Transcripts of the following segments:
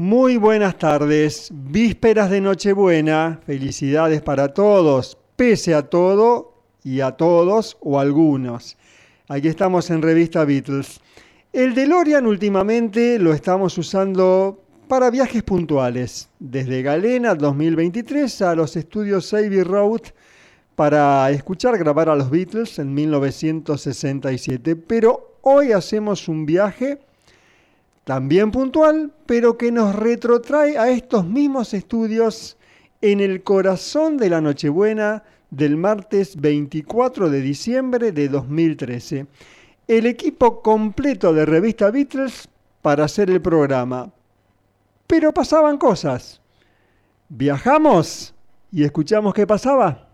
Muy buenas tardes, vísperas de Nochebuena, felicidades para todos, pese a todo y a todos o algunos. Aquí estamos en Revista Beatles. El DeLorean últimamente lo estamos usando para viajes puntuales, desde Galena 2023 a los estudios Abbey Road para escuchar grabar a los Beatles en 1967. Pero hoy hacemos un viaje también puntual, pero que nos retrotrae a estos mismos estudios en el corazón de la Nochebuena del martes 24 de diciembre de 2013. El equipo completo de revista Beatles para hacer el programa. Pero pasaban cosas. Viajamos y escuchamos qué pasaba.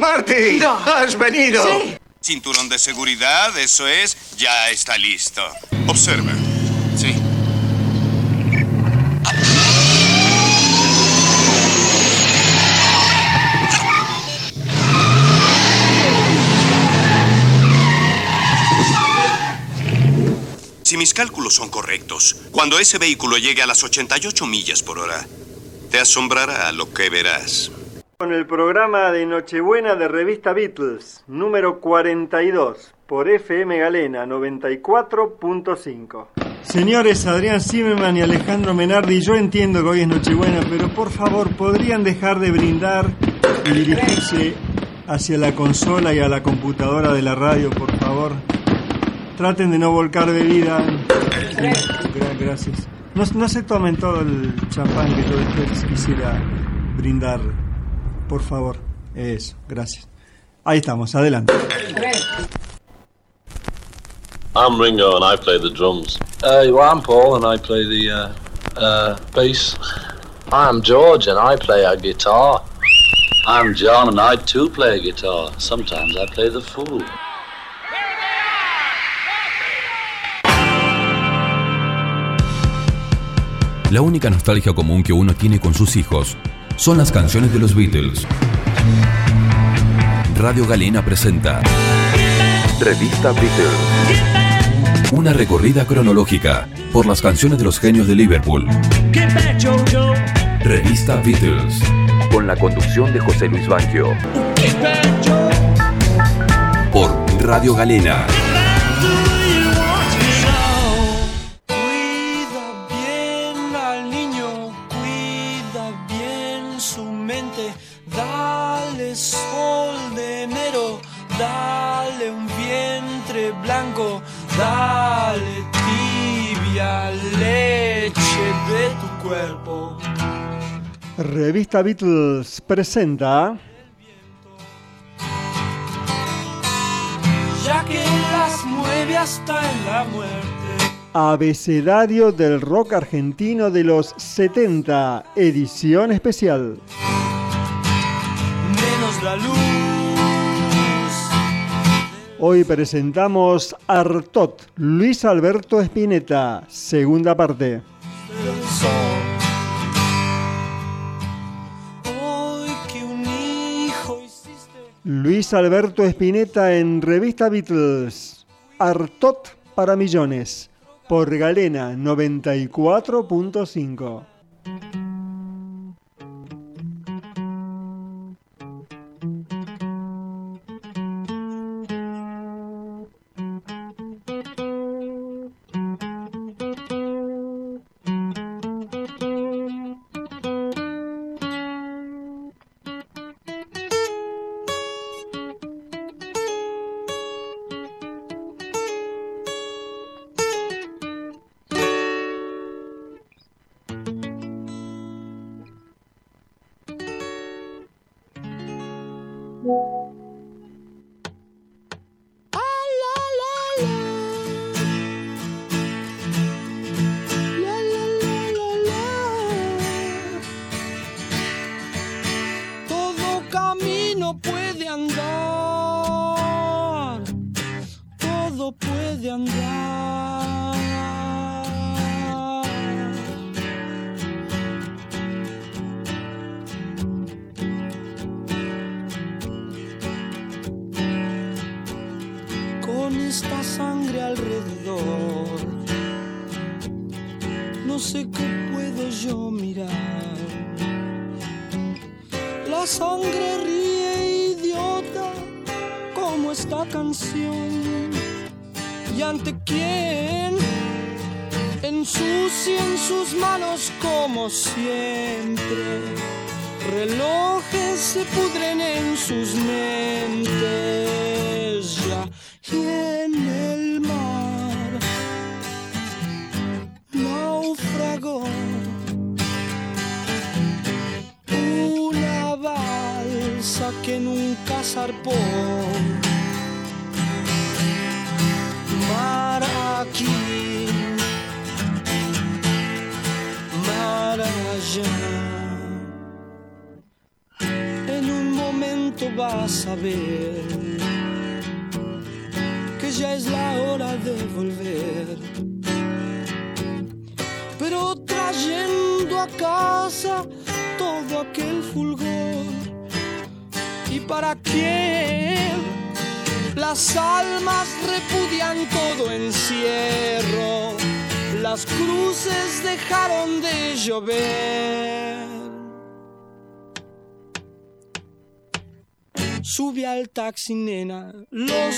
Marty, Doc. has venido. Sí. Cinturón de seguridad, eso es, ya está listo. Observa. Sí. Si mis cálculos son correctos, cuando ese vehículo llegue a las 88 millas por hora, te asombrará lo que verás. Con el programa de Nochebuena de Revista Beatles, número 42, por FM Galena 94.5. Señores Adrián Zimmerman y Alejandro Menardi, yo entiendo que hoy es Nochebuena, pero por favor, ¿podrían dejar de brindar y dirigirse hacia la consola y a la computadora de la radio, por favor? Traten de no volcar bebida. Gracias. No, no se tomen todo el champán que yo después quisiera brindar. Por favor. Eso, gracias. Ahí estamos, adelante. I'm Ringo and I play the drums. Uh, well, I'm Paul and I play the uh, uh, bass. I'm George and I play a guitar. I'm John and I too play a guitar. Sometimes I play the fool. La única nostalgia común que uno tiene con sus hijos son las canciones de los Beatles. Radio Galena presenta Revista Beatles. una recorrida cronológica por las canciones de los genios de Liverpool. Revista Beatles. Con la conducción de José Luis Banquio. Por Radio Galena. Revista Beatles presenta Ya que las mueve hasta en la muerte. Abecedario del Rock Argentino de los 70, edición especial. Menos la luz. Hoy presentamos Artot, Luis Alberto Espineta, segunda parte. sol. Luis Alberto Espineta en Revista Beatles. Artot para millones. Por Galena 94.5.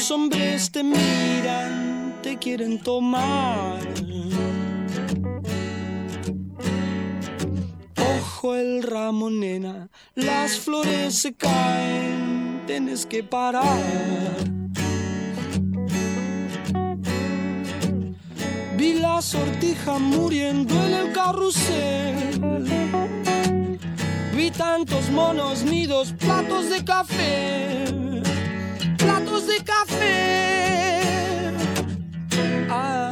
los hombres te miran, te quieren tomar. Ojo el ramo, nena, las flores se caen, tienes que parar. Vi la sortija muriendo en el carrusel. Vi tantos monos, nidos, platos de café music I fear. Ah. I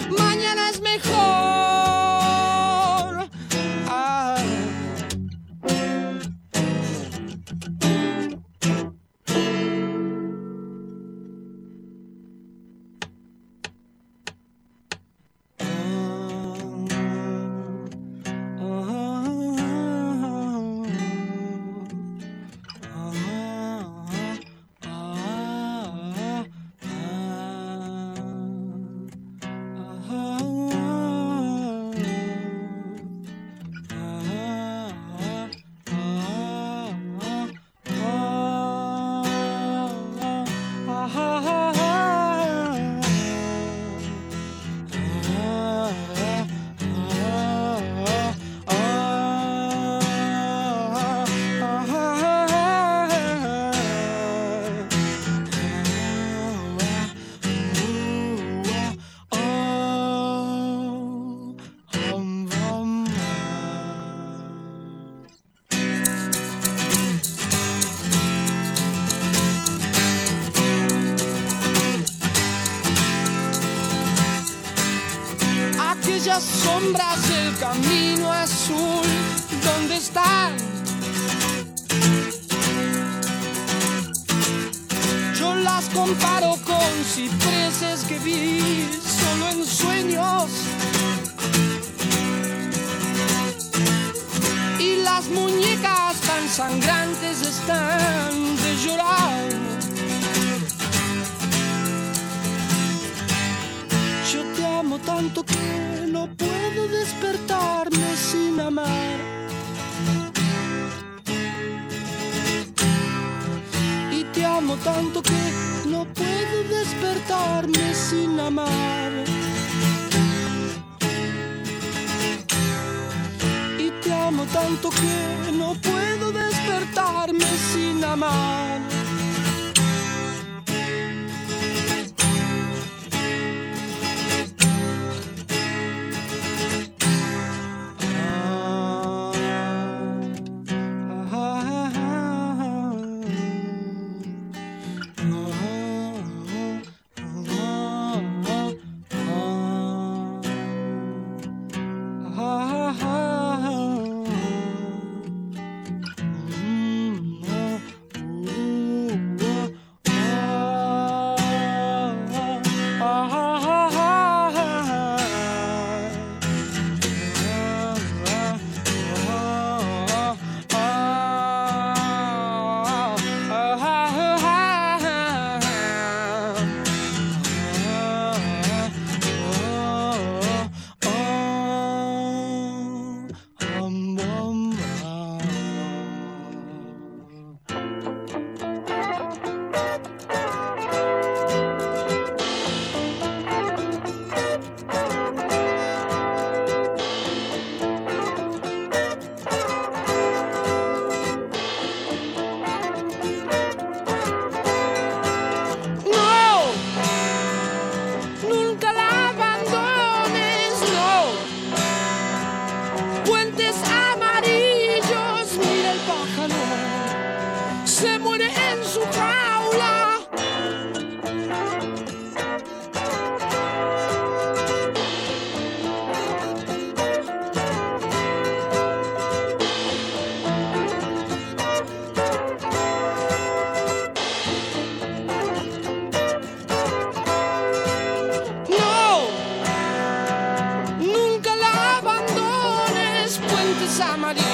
puentes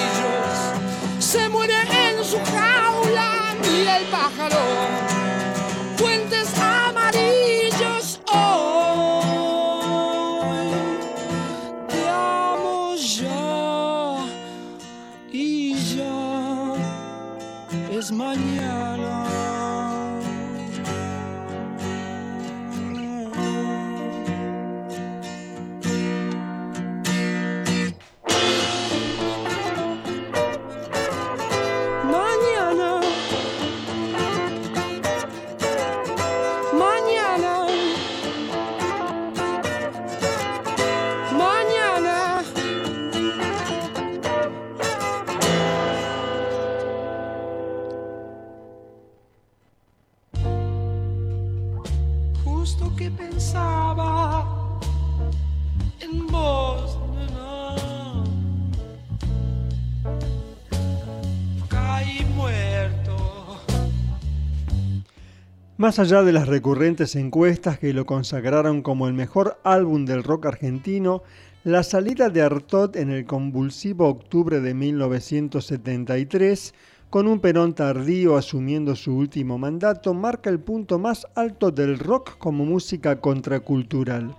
Más allá de las recurrentes encuestas que lo consagraron como el mejor álbum del rock argentino, la salida de Artot en el convulsivo octubre de 1973, con un Perón tardío asumiendo su último mandato, marca el punto más alto del rock como música contracultural.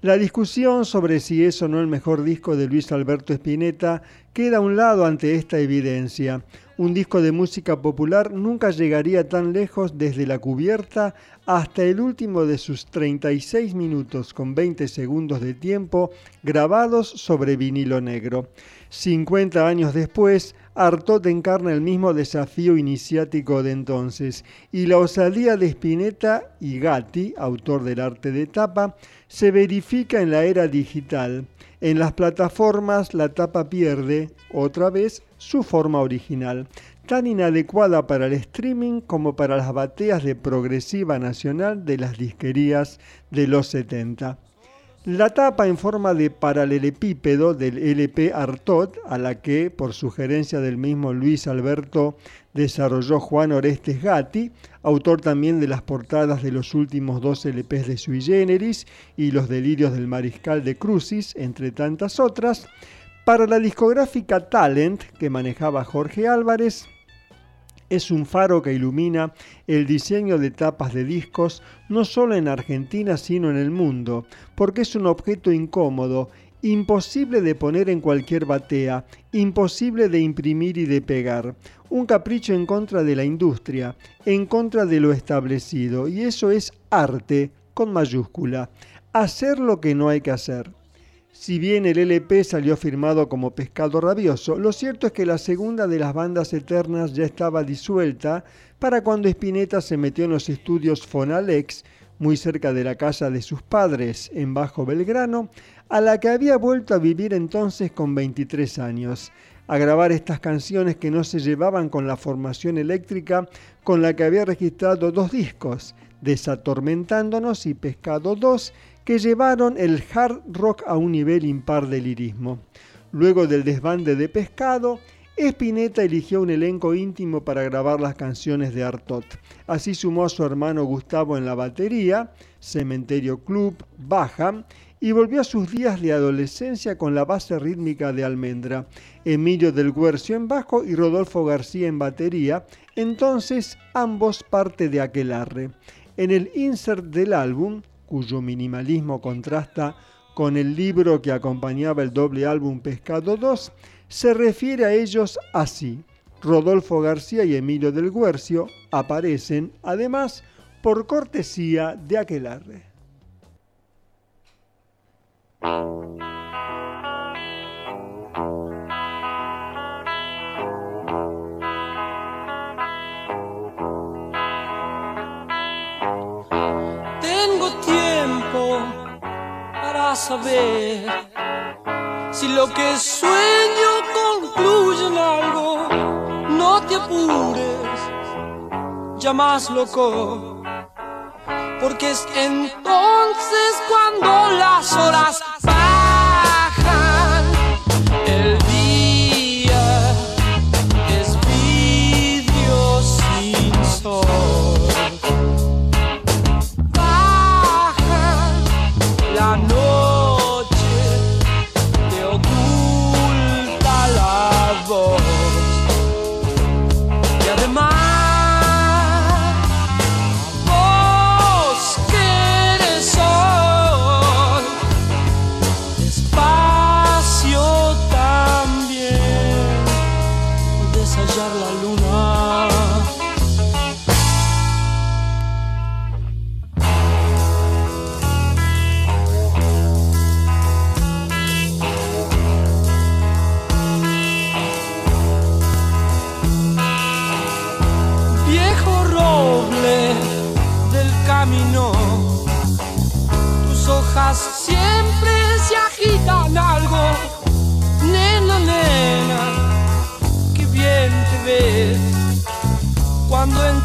La discusión sobre si es o no el mejor disco de Luis Alberto Spinetta queda a un lado ante esta evidencia. Un disco de música popular nunca llegaría tan lejos desde la cubierta hasta el último de sus 36 minutos con 20 segundos de tiempo grabados sobre vinilo negro. 50 años después, Artot encarna el mismo desafío iniciático de entonces, y la osadía de Spinetta y Gatti, autor del arte de tapa, se verifica en la era digital. En las plataformas la tapa pierde, otra vez, su forma original, tan inadecuada para el streaming como para las bateas de progresiva nacional de las disquerías de los 70. La tapa en forma de paralelepípedo del LP Artot, a la que, por sugerencia del mismo Luis Alberto, desarrolló Juan Orestes Gatti, autor también de las portadas de los últimos dos LPs de Sui Generis y Los Delirios del Mariscal de Crucis, entre tantas otras, para la discográfica Talent, que manejaba Jorge Álvarez, es un faro que ilumina el diseño de tapas de discos no solo en Argentina sino en el mundo, porque es un objeto incómodo imposible de poner en cualquier batea, imposible de imprimir y de pegar. Un capricho en contra de la industria, en contra de lo establecido, y eso es arte con mayúscula. Hacer lo que no hay que hacer. Si bien el LP salió firmado como Pescado Rabioso, lo cierto es que la segunda de las bandas eternas ya estaba disuelta para cuando Spinetta se metió en los estudios Fonalex, muy cerca de la casa de sus padres en Bajo Belgrano, a la que había vuelto a vivir entonces con 23 años, a grabar estas canciones que no se llevaban con la formación eléctrica con la que había registrado dos discos, Desatormentándonos y Pescado 2, que llevaron el hard rock a un nivel impar de lirismo. Luego del desbande de Pescado, Spinetta eligió un elenco íntimo para grabar las canciones de Artot. Así sumó a su hermano Gustavo en la batería, Cementerio Club, Baja, y volvió a sus días de adolescencia con la base rítmica de Almendra, Emilio del Guercio en bajo y Rodolfo García en batería, entonces ambos parte de Aquelarre. En el insert del álbum cuyo minimalismo contrasta con el libro que acompañaba el doble álbum Pescado 2, se refiere a ellos así. Rodolfo García y Emilio del Guercio aparecen, además, por cortesía de Aquelarre. Saber si lo que sueño concluye en algo. No te apures, ya más loco, porque es entonces cuando las horas bajan. Cuando en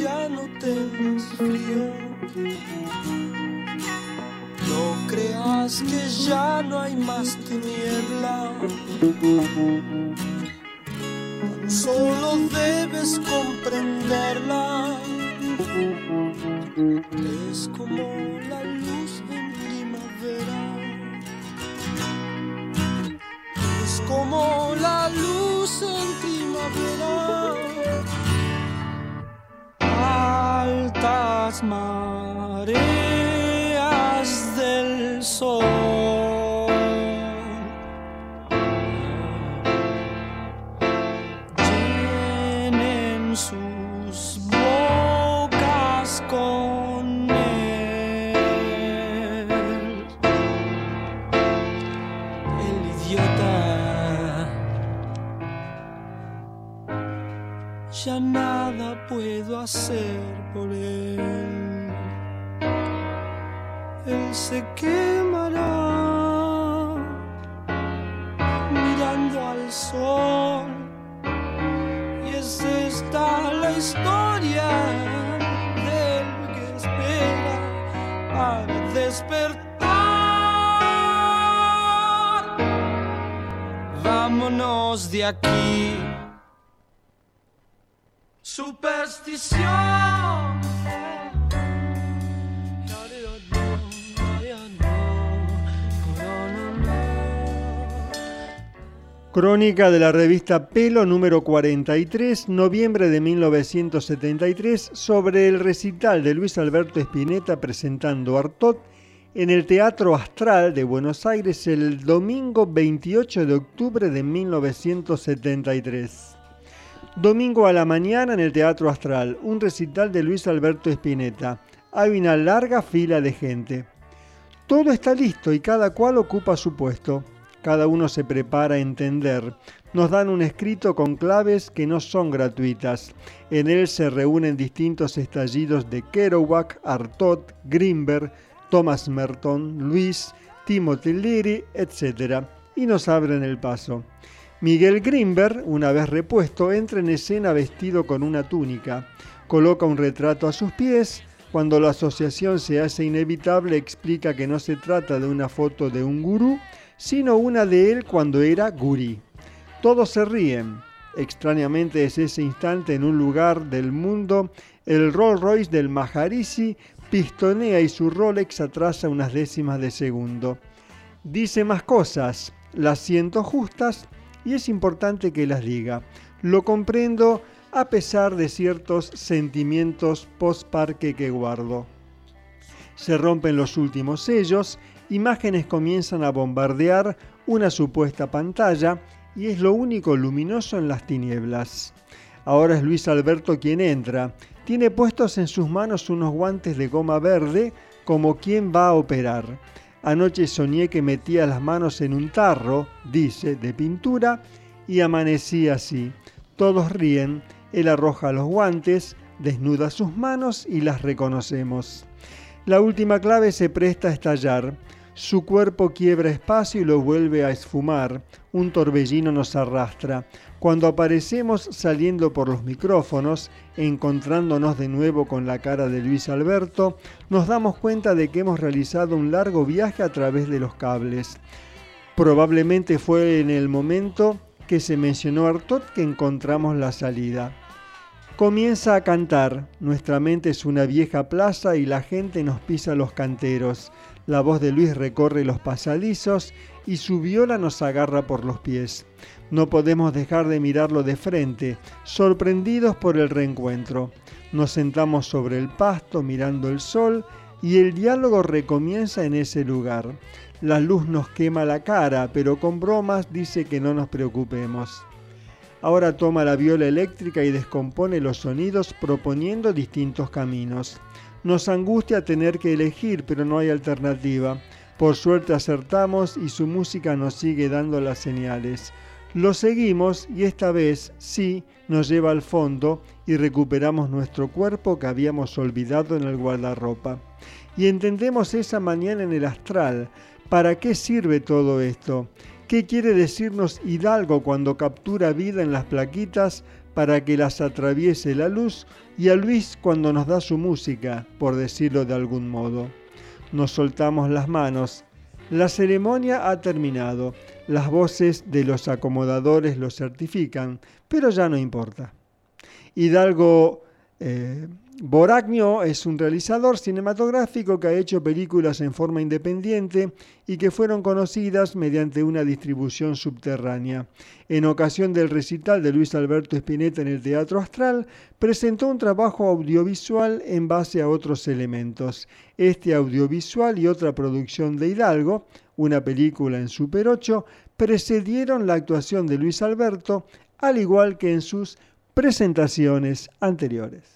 ya no tengas frío. No creas que ya no hay más Crónica de la revista Pelo número 43, noviembre de 1973, sobre el recital de Luis Alberto Spinetta presentando Artot en el Teatro Astral de Buenos Aires el domingo 28 de octubre de 1973. Domingo a la mañana en el Teatro Astral, un recital de Luis Alberto Spinetta. Hay una larga fila de gente. Todo está listo y cada cual ocupa su puesto. Cada uno se prepara a entender. Nos dan un escrito con claves que no son gratuitas. En él se reúnen distintos estallidos de Kerouac, Artot, Grimberg, Thomas Merton, Luis, Timothy Leary, etc. Y nos abren el paso. Miguel Grimberg, una vez repuesto, entra en escena vestido con una túnica. Coloca un retrato a sus pies. Cuando la asociación se hace inevitable, explica que no se trata de una foto de un gurú, sino una de él cuando era gurí. Todos se ríen. Extrañamente es ese instante en un lugar del mundo, el Rolls Royce del Maharishi pistonea y su Rolex atrasa unas décimas de segundo. Dice más cosas, las siento justas y es importante que las diga. Lo comprendo a pesar de ciertos sentimientos post-parque que guardo. Se rompen los últimos sellos, imágenes comienzan a bombardear una supuesta pantalla y es lo único luminoso en las tinieblas. Ahora es Luis Alberto quien entra. Tiene puestos en sus manos unos guantes de goma verde como quien va a operar. Anoche soñé que metía las manos en un tarro, dice, de pintura, y amanecí así. Todos ríen, él arroja los guantes, desnuda sus manos y las reconocemos. La última clave se presta a estallar. Su cuerpo quiebra espacio y lo vuelve a esfumar. Un torbellino nos arrastra. Cuando aparecemos saliendo por los micrófonos, encontrándonos de nuevo con la cara de Luis Alberto, nos damos cuenta de que hemos realizado un largo viaje a través de los cables. Probablemente fue en el momento que se mencionó Artot que encontramos la salida. Comienza a cantar, nuestra mente es una vieja plaza y la gente nos pisa los canteros. La voz de Luis recorre los pasadizos y su viola nos agarra por los pies. No podemos dejar de mirarlo de frente, sorprendidos por el reencuentro. Nos sentamos sobre el pasto mirando el sol y el diálogo recomienza en ese lugar. La luz nos quema la cara, pero con bromas dice que no nos preocupemos. Ahora toma la viola eléctrica y descompone los sonidos proponiendo distintos caminos. Nos angustia tener que elegir, pero no hay alternativa. Por suerte acertamos y su música nos sigue dando las señales. Lo seguimos y esta vez sí nos lleva al fondo y recuperamos nuestro cuerpo que habíamos olvidado en el guardarropa. Y entendemos esa mañana en el astral. ¿Para qué sirve todo esto? ¿Qué quiere decirnos Hidalgo cuando captura vida en las plaquitas para que las atraviese la luz y a Luis cuando nos da su música, por decirlo de algún modo? Nos soltamos las manos. La ceremonia ha terminado. Las voces de los acomodadores lo certifican, pero ya no importa. Hidalgo eh, Boragno es un realizador cinematográfico que ha hecho películas en forma independiente y que fueron conocidas mediante una distribución subterránea. En ocasión del recital de Luis Alberto Spinetta en el Teatro Astral, presentó un trabajo audiovisual en base a otros elementos. Este audiovisual y otra producción de Hidalgo, una película en Super 8, precedieron la actuación de Luis Alberto, al igual que en sus presentaciones anteriores.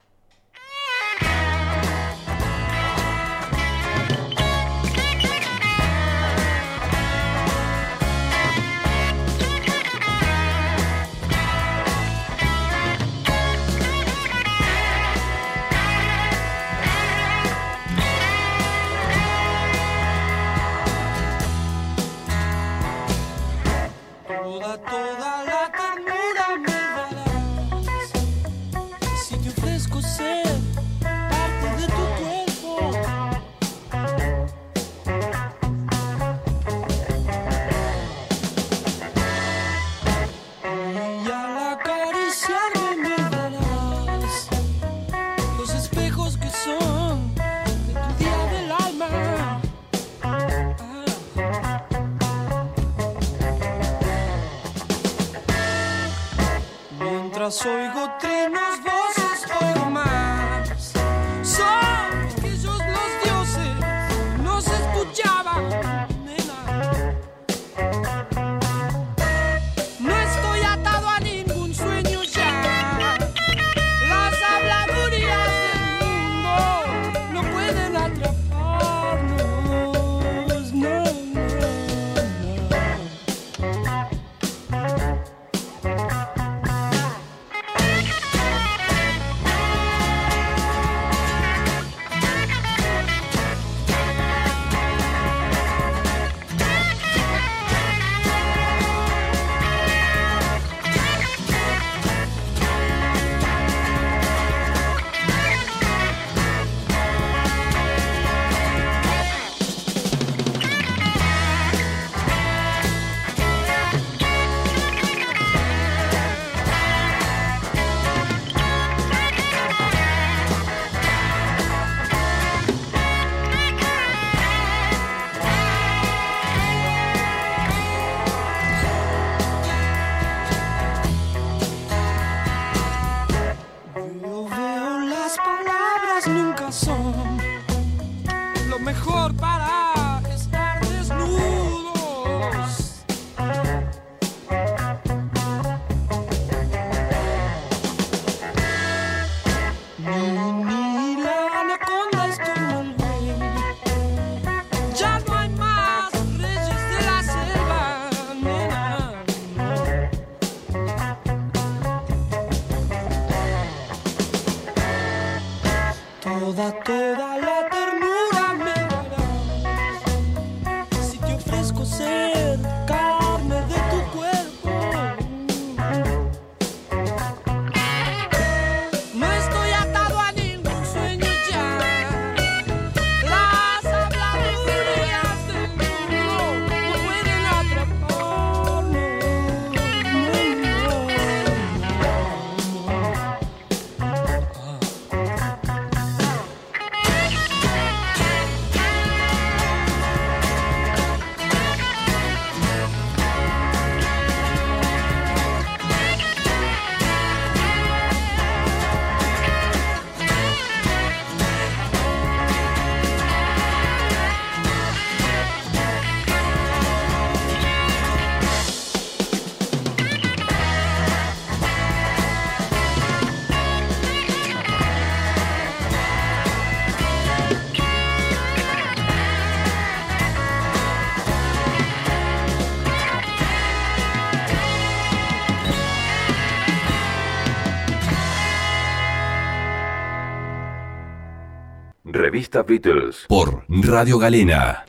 Revista Beatles. Por Radio Galena.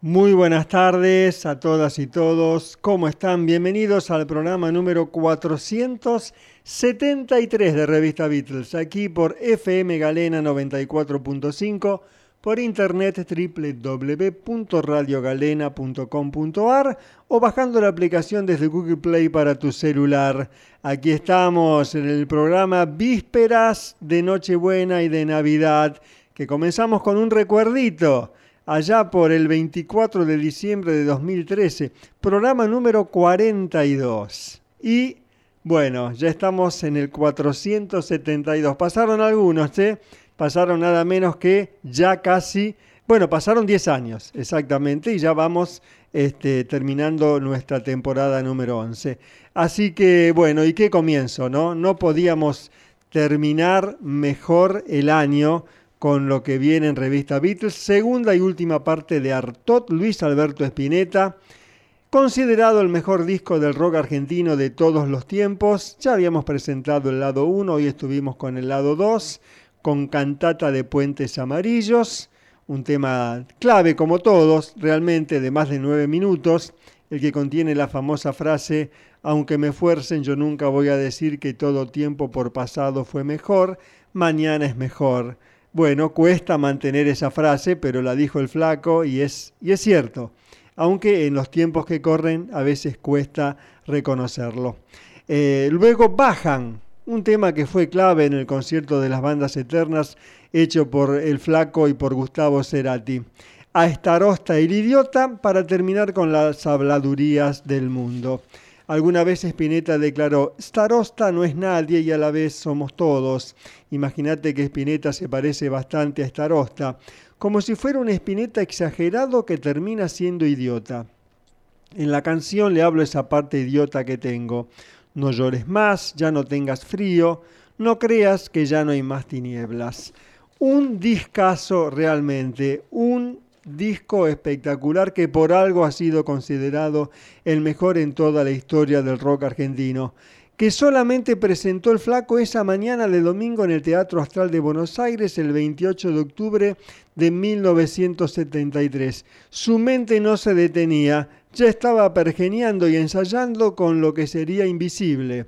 Muy buenas tardes a todas y todos. ¿Cómo están? Bienvenidos al programa número 473 de Revista Beatles, aquí por FM Galena 94.5, por internet www.radiogalena.com.ar o bajando la aplicación desde Google Play para tu celular. Aquí estamos en el programa Vísperas de Nochebuena y de Navidad, que comenzamos con un recuerdito allá por el 24 de diciembre de 2013, programa número 42. Y bueno, ya estamos en el 472. Pasaron algunos, ¿eh? Pasaron nada menos que ya casi, bueno, pasaron 10 años exactamente y ya vamos este, terminando nuestra temporada número 11. Así que bueno, ¿y qué comienzo, no? No podíamos terminar mejor el año con lo que viene en Revista Beatles, segunda y última parte de Artot Luis Alberto Spinetta, considerado el mejor disco del rock argentino de todos los tiempos. Ya habíamos presentado el lado 1, hoy estuvimos con el lado 2, con Cantata de Puentes Amarillos, un tema clave como todos, realmente de más de nueve minutos, el que contiene la famosa frase, aunque me fuercen yo nunca voy a decir que todo tiempo por pasado fue mejor, mañana es mejor. Bueno, cuesta mantener esa frase, pero la dijo el flaco y es, y es cierto, aunque en los tiempos que corren a veces cuesta reconocerlo. Eh, luego bajan, un tema que fue clave en el concierto de las bandas eternas hecho por el flaco y por Gustavo Cerati. A Estarosta el idiota para terminar con las habladurías del mundo. Alguna vez Spinetta declaró, Starosta no es nadie y a la vez somos todos. Imagínate que Spinetta se parece bastante a Starosta, como si fuera un Spinetta exagerado que termina siendo idiota. En la canción le hablo esa parte idiota que tengo. No llores más, ya no tengas frío, no creas que ya no hay más tinieblas. Un discazo realmente, un disco espectacular que por algo ha sido considerado el mejor en toda la historia del rock argentino, que solamente presentó el flaco esa mañana de domingo en el Teatro Astral de Buenos Aires el 28 de octubre de 1973. Su mente no se detenía, ya estaba pergeniando y ensayando con lo que sería invisible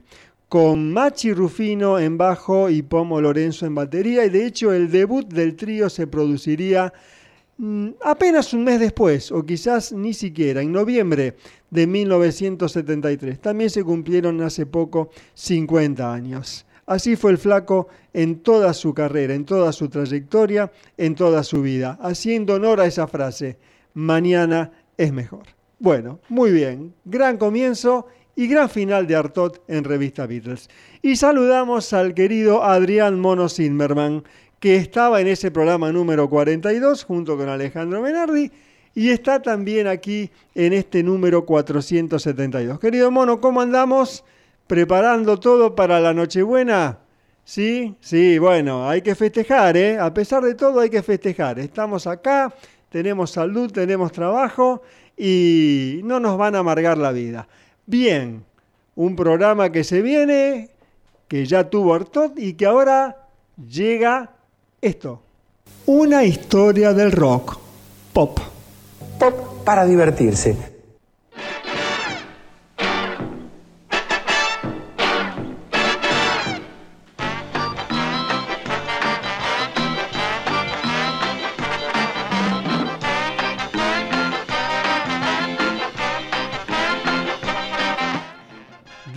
con Machi Rufino en bajo y Pomo Lorenzo en batería y de hecho el debut del trío se produciría apenas un mes después, o quizás ni siquiera, en noviembre de 1973. También se cumplieron hace poco 50 años. Así fue el flaco en toda su carrera, en toda su trayectoria, en toda su vida, haciendo honor a esa frase, mañana es mejor. Bueno, muy bien, gran comienzo y gran final de Artot en Revista Beatles. Y saludamos al querido Adrián Mono Zimmerman, que estaba en ese programa número 42 junto con Alejandro Menardi y está también aquí en este número 472. Querido mono, ¿cómo andamos? ¿Preparando todo para la Nochebuena? Sí, sí, bueno, hay que festejar, ¿eh? A pesar de todo hay que festejar. Estamos acá, tenemos salud, tenemos trabajo y no nos van a amargar la vida. Bien, un programa que se viene, que ya tuvo Artot y que ahora llega esto. Una historia del rock. Pop. Pop para divertirse.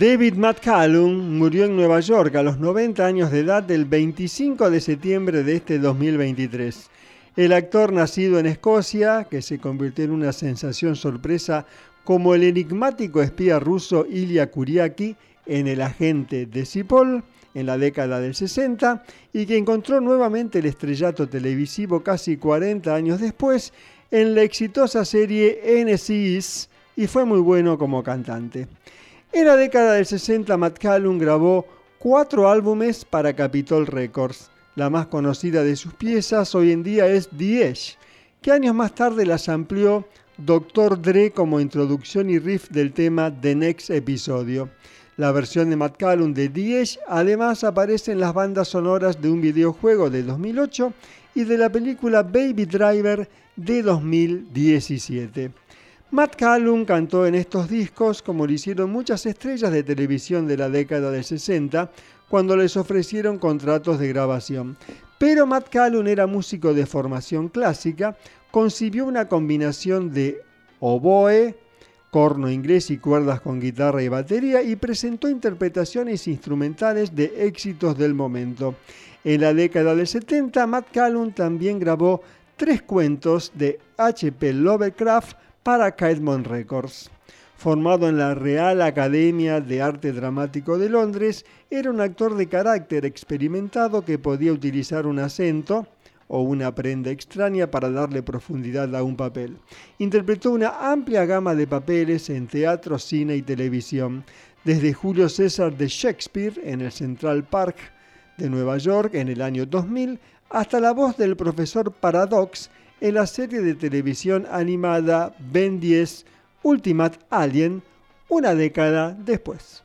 David McCallum murió en Nueva York a los 90 años de edad el 25 de septiembre de este 2023. El actor nacido en Escocia, que se convirtió en una sensación sorpresa como el enigmático espía ruso Ilya Kuriaki en El agente de Cipoll en la década del 60 y que encontró nuevamente el estrellato televisivo casi 40 años después en la exitosa serie NCIS y fue muy bueno como cantante. En la década del 60, Matt Callum grabó cuatro álbumes para Capitol Records. La más conocida de sus piezas hoy en día es The que años más tarde las amplió Dr. Dre como introducción y riff del tema The Next Episodio. La versión de Matt Callum de The además aparece en las bandas sonoras de un videojuego de 2008 y de la película Baby Driver de 2017. Matt Callum cantó en estos discos como lo hicieron muchas estrellas de televisión de la década del 60 cuando les ofrecieron contratos de grabación. Pero Matt Callum era músico de formación clásica, concibió una combinación de oboe, corno inglés y cuerdas con guitarra y batería y presentó interpretaciones instrumentales de éxitos del momento. En la década del 70, Matt Callum también grabó tres cuentos de H.P. Lovecraft para Caedmon Records. Formado en la Real Academia de Arte Dramático de Londres, era un actor de carácter experimentado que podía utilizar un acento o una prenda extraña para darle profundidad a un papel. Interpretó una amplia gama de papeles en teatro, cine y televisión, desde Julio César de Shakespeare en el Central Park de Nueva York en el año 2000 hasta la voz del profesor Paradox en la serie de televisión animada Ben 10 Ultimate Alien una década después.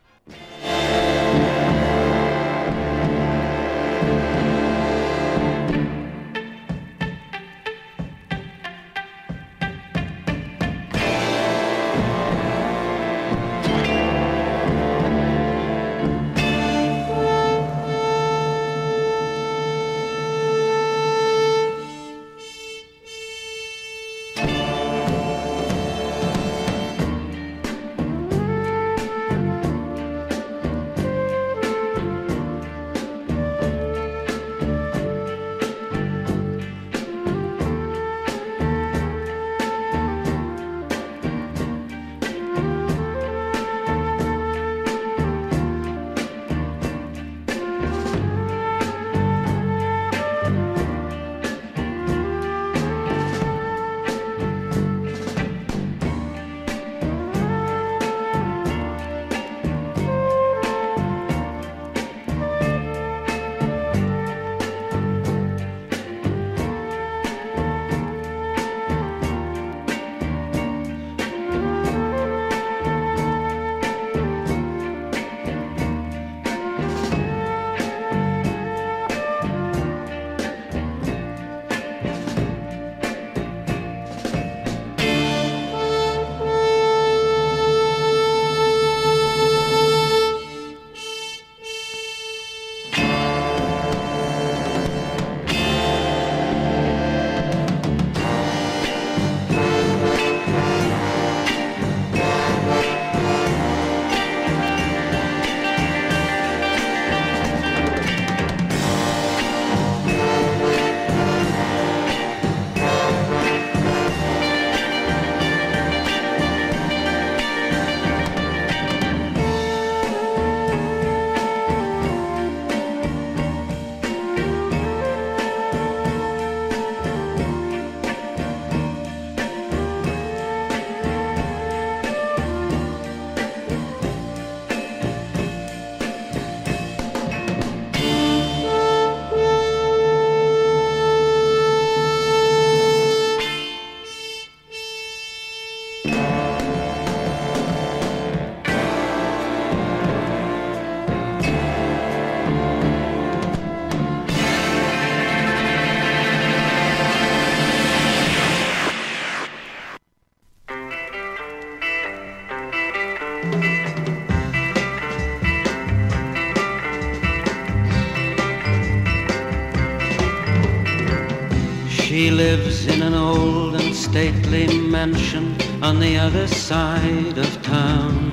Stately mansion on the other side of town.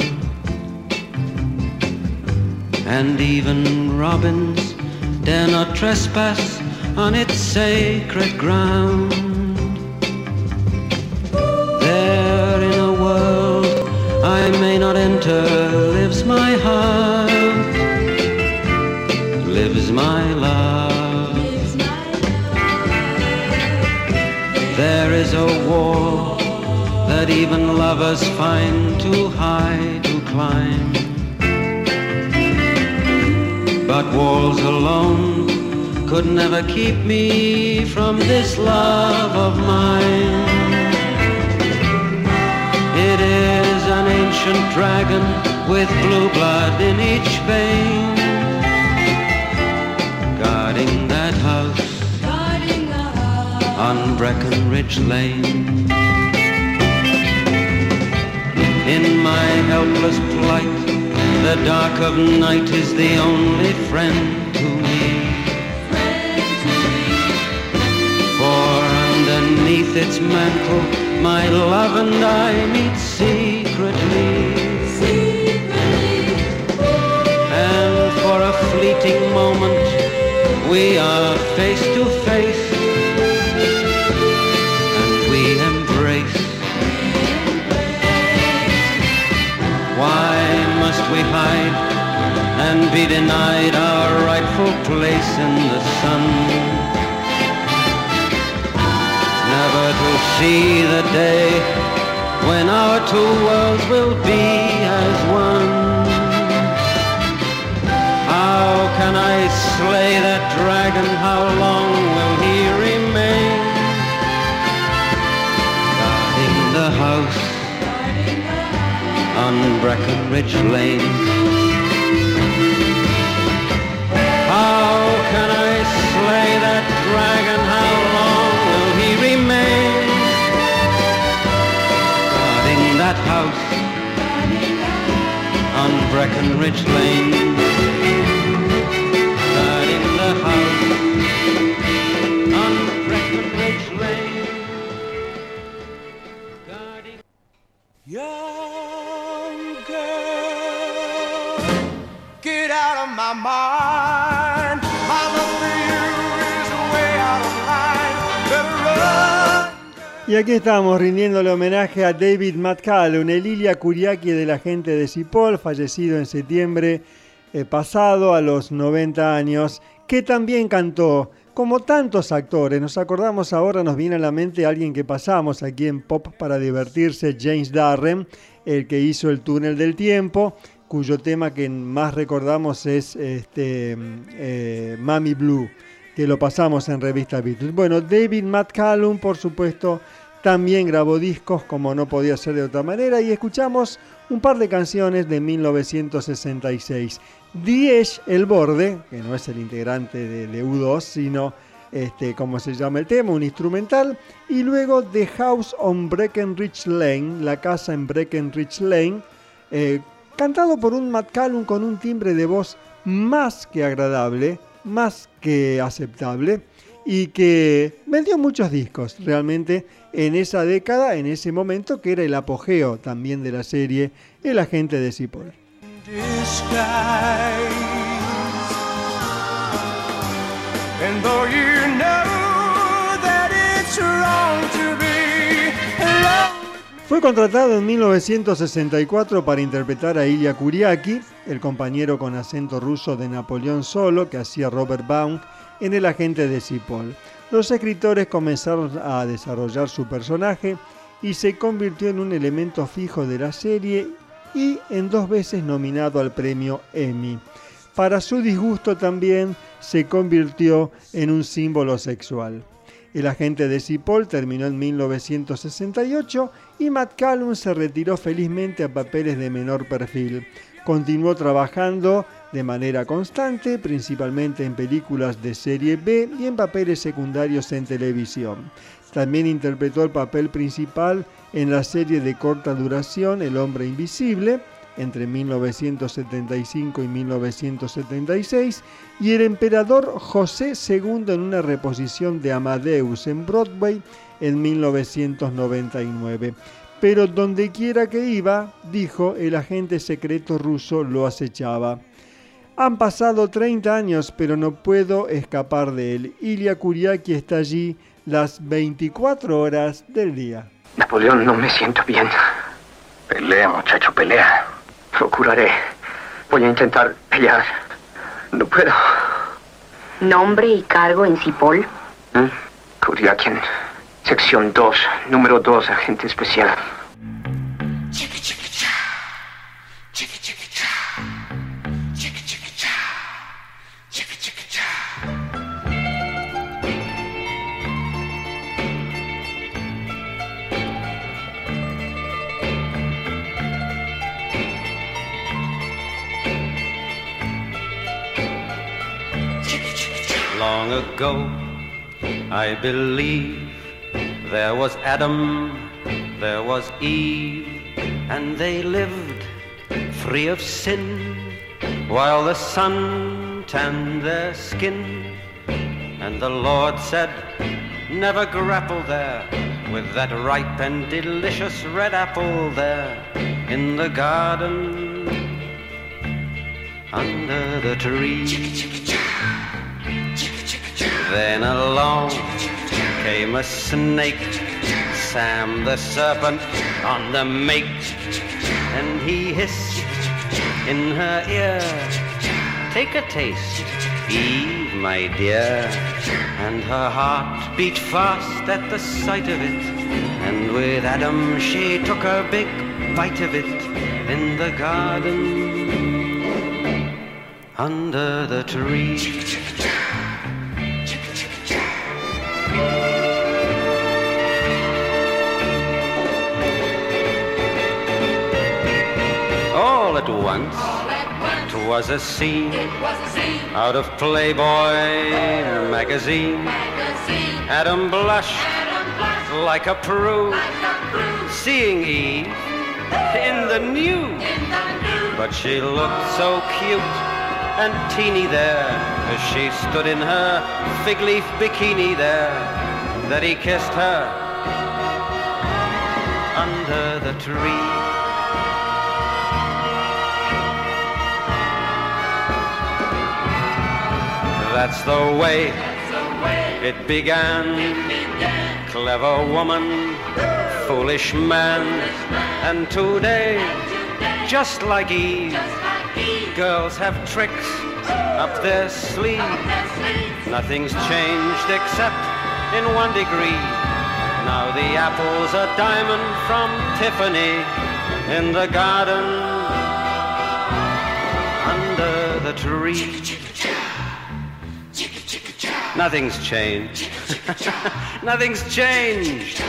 And even robins dare not trespass on its sacred ground. There in a world I may not enter lives my heart, even lovers find too high to climb. But walls alone could never keep me from this love of mine. It is an ancient dragon with blue blood in each vein, guarding that house on Breckenridge Lane. In my helpless plight, the dark of night is the only friend to me. For underneath its mantle, my love and I meet secretly. And for a fleeting moment, we are face to face. And be denied our rightful place in the sun? Never to see the day when our two worlds will be as one. How can I slay that dragon? How long will he remain? Guarding the house on Breckenridge Lane. That house on Breckenridge Lane. Guarding the house Y aquí estamos rindiéndole homenaje a David McCallum, el Ilia Kuriaki de la gente de Cipoll, fallecido en septiembre eh, pasado a los 90 años, que también cantó. Como tantos actores, nos acordamos ahora, nos viene a la mente alguien que pasamos aquí en Pop para divertirse, James Darren, el que hizo el túnel del tiempo, cuyo tema que más recordamos es este, eh, Mami Blue que lo pasamos en revista Beatles. Bueno, David McCallum, por supuesto, también grabó discos como no podía ser de otra manera y escuchamos un par de canciones de 1966. Diez El Borde, que no es el integrante de, de U2, sino este, como se llama el tema, un instrumental, y luego The House on Breckenridge Lane, la casa en Breckenridge Lane, eh, cantado por un McCallum con un timbre de voz más que agradable, más que aceptable y que vendió muchos discos realmente en esa década, en ese momento que era el apogeo también de la serie El agente de Cipoll. Fue contratado en 1964 para interpretar a Ilya Kuriaki, el compañero con acento ruso de Napoleón Solo que hacía Robert Baum en El agente de Cipoll. Los escritores comenzaron a desarrollar su personaje y se convirtió en un elemento fijo de la serie y en dos veces nominado al premio Emmy. Para su disgusto también se convirtió en un símbolo sexual. El agente de Cipoll terminó en 1968 y Matt Callum se retiró felizmente a papeles de menor perfil. Continuó trabajando de manera constante, principalmente en películas de serie B y en papeles secundarios en televisión. También interpretó el papel principal en la serie de corta duración El hombre invisible, entre 1975 y 1976, y el emperador José II en una reposición de Amadeus en Broadway en 1999. Pero donde quiera que iba, dijo, el agente secreto ruso lo acechaba. Han pasado 30 años, pero no puedo escapar de él. Ilya Kuriaki está allí las 24 horas del día. Napoleón, no me siento bien. Pelea, muchacho, pelea. Lo curaré. Voy a intentar pelear. No puedo. Nombre y cargo en Cipoll. ¿Mm? Kuriakin. Sección 2, número 2, agente especial. Long ago, I believe There was Adam, there was Eve, and they lived free of sin, while the sun tanned their skin. And the Lord said, Never grapple there with that ripe and delicious red apple there in the garden under the tree. Then along came a snake, Sam the serpent on the make, and he hissed in her ear, Take a taste, Eve, my dear. And her heart beat fast at the sight of it, and with Adam she took a big bite of it in the garden under the tree. All at once, twas a scene out of Playboy magazine. Adam blushed like a prude, seeing Eve in the nude. But she looked so cute and teeny there as she stood in her fig leaf bikini there that he kissed her under the tree. That's the way it began. Clever woman, foolish man, and today, just like Eve, girls have tricks up their sleeve. Nothing's changed except in one degree. Now the apple's a diamond from Tiffany in the garden under the tree. Nothing's changed. Nothing's changed.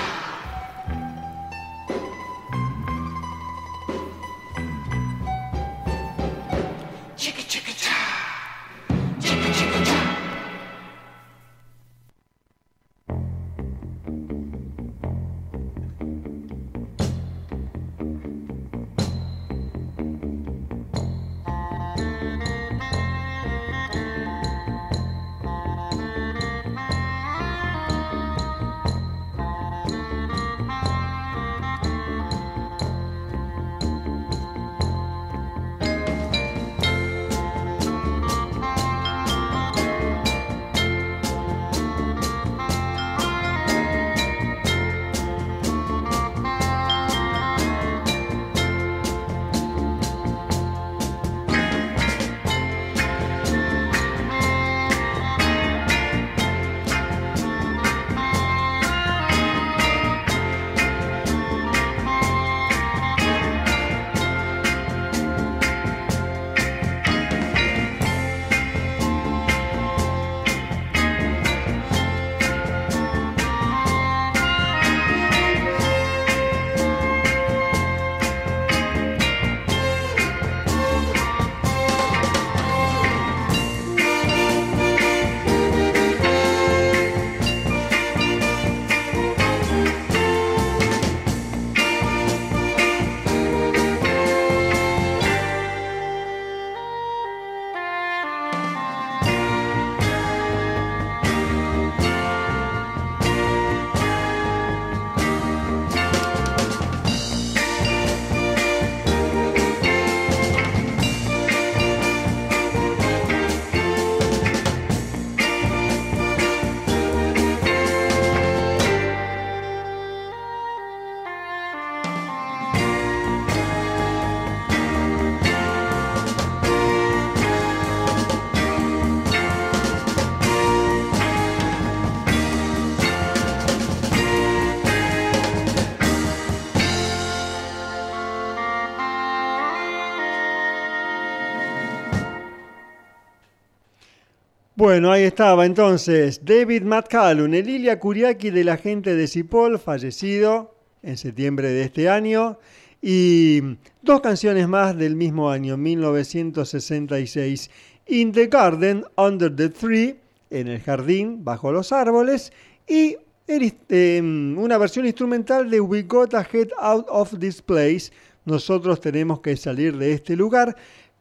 Bueno, ahí estaba entonces David McCallum, el Ilia Kuriaki del agente de Cipoll, fallecido en septiembre de este año, y dos canciones más del mismo año, 1966, In the Garden, Under the Tree, en el jardín, bajo los árboles, y em, una versión instrumental de We Got a Head Out of This Place, Nosotros tenemos que salir de este lugar,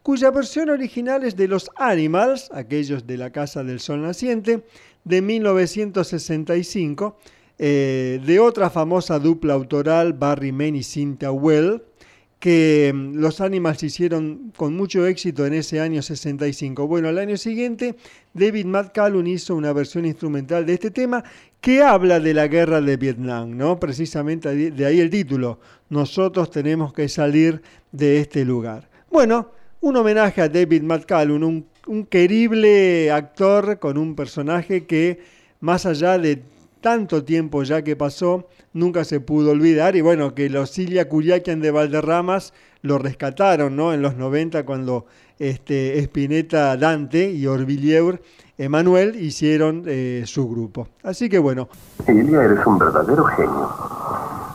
cuya versión original es de los Animals, aquellos de la Casa del Sol Naciente, de 1965, eh, de otra famosa dupla autoral, Barry Mann y Cynthia Well, que mm, los Animals hicieron con mucho éxito en ese año 65. Bueno, al año siguiente, David McCallum hizo una versión instrumental de este tema que habla de la guerra de Vietnam, ¿no? Precisamente de ahí el título, Nosotros tenemos que salir de este lugar. Bueno, un homenaje a David McCallum, un, un querible actor con un personaje que, más allá de tanto tiempo ya que pasó, nunca se pudo olvidar. Y bueno, que los Cilia Curiaquian de Valderramas lo rescataron ¿no? en los 90 cuando este, Spinetta Dante y Orvilleur Emanuel hicieron eh, su grupo. Así que bueno. Ilia, eres un verdadero genio.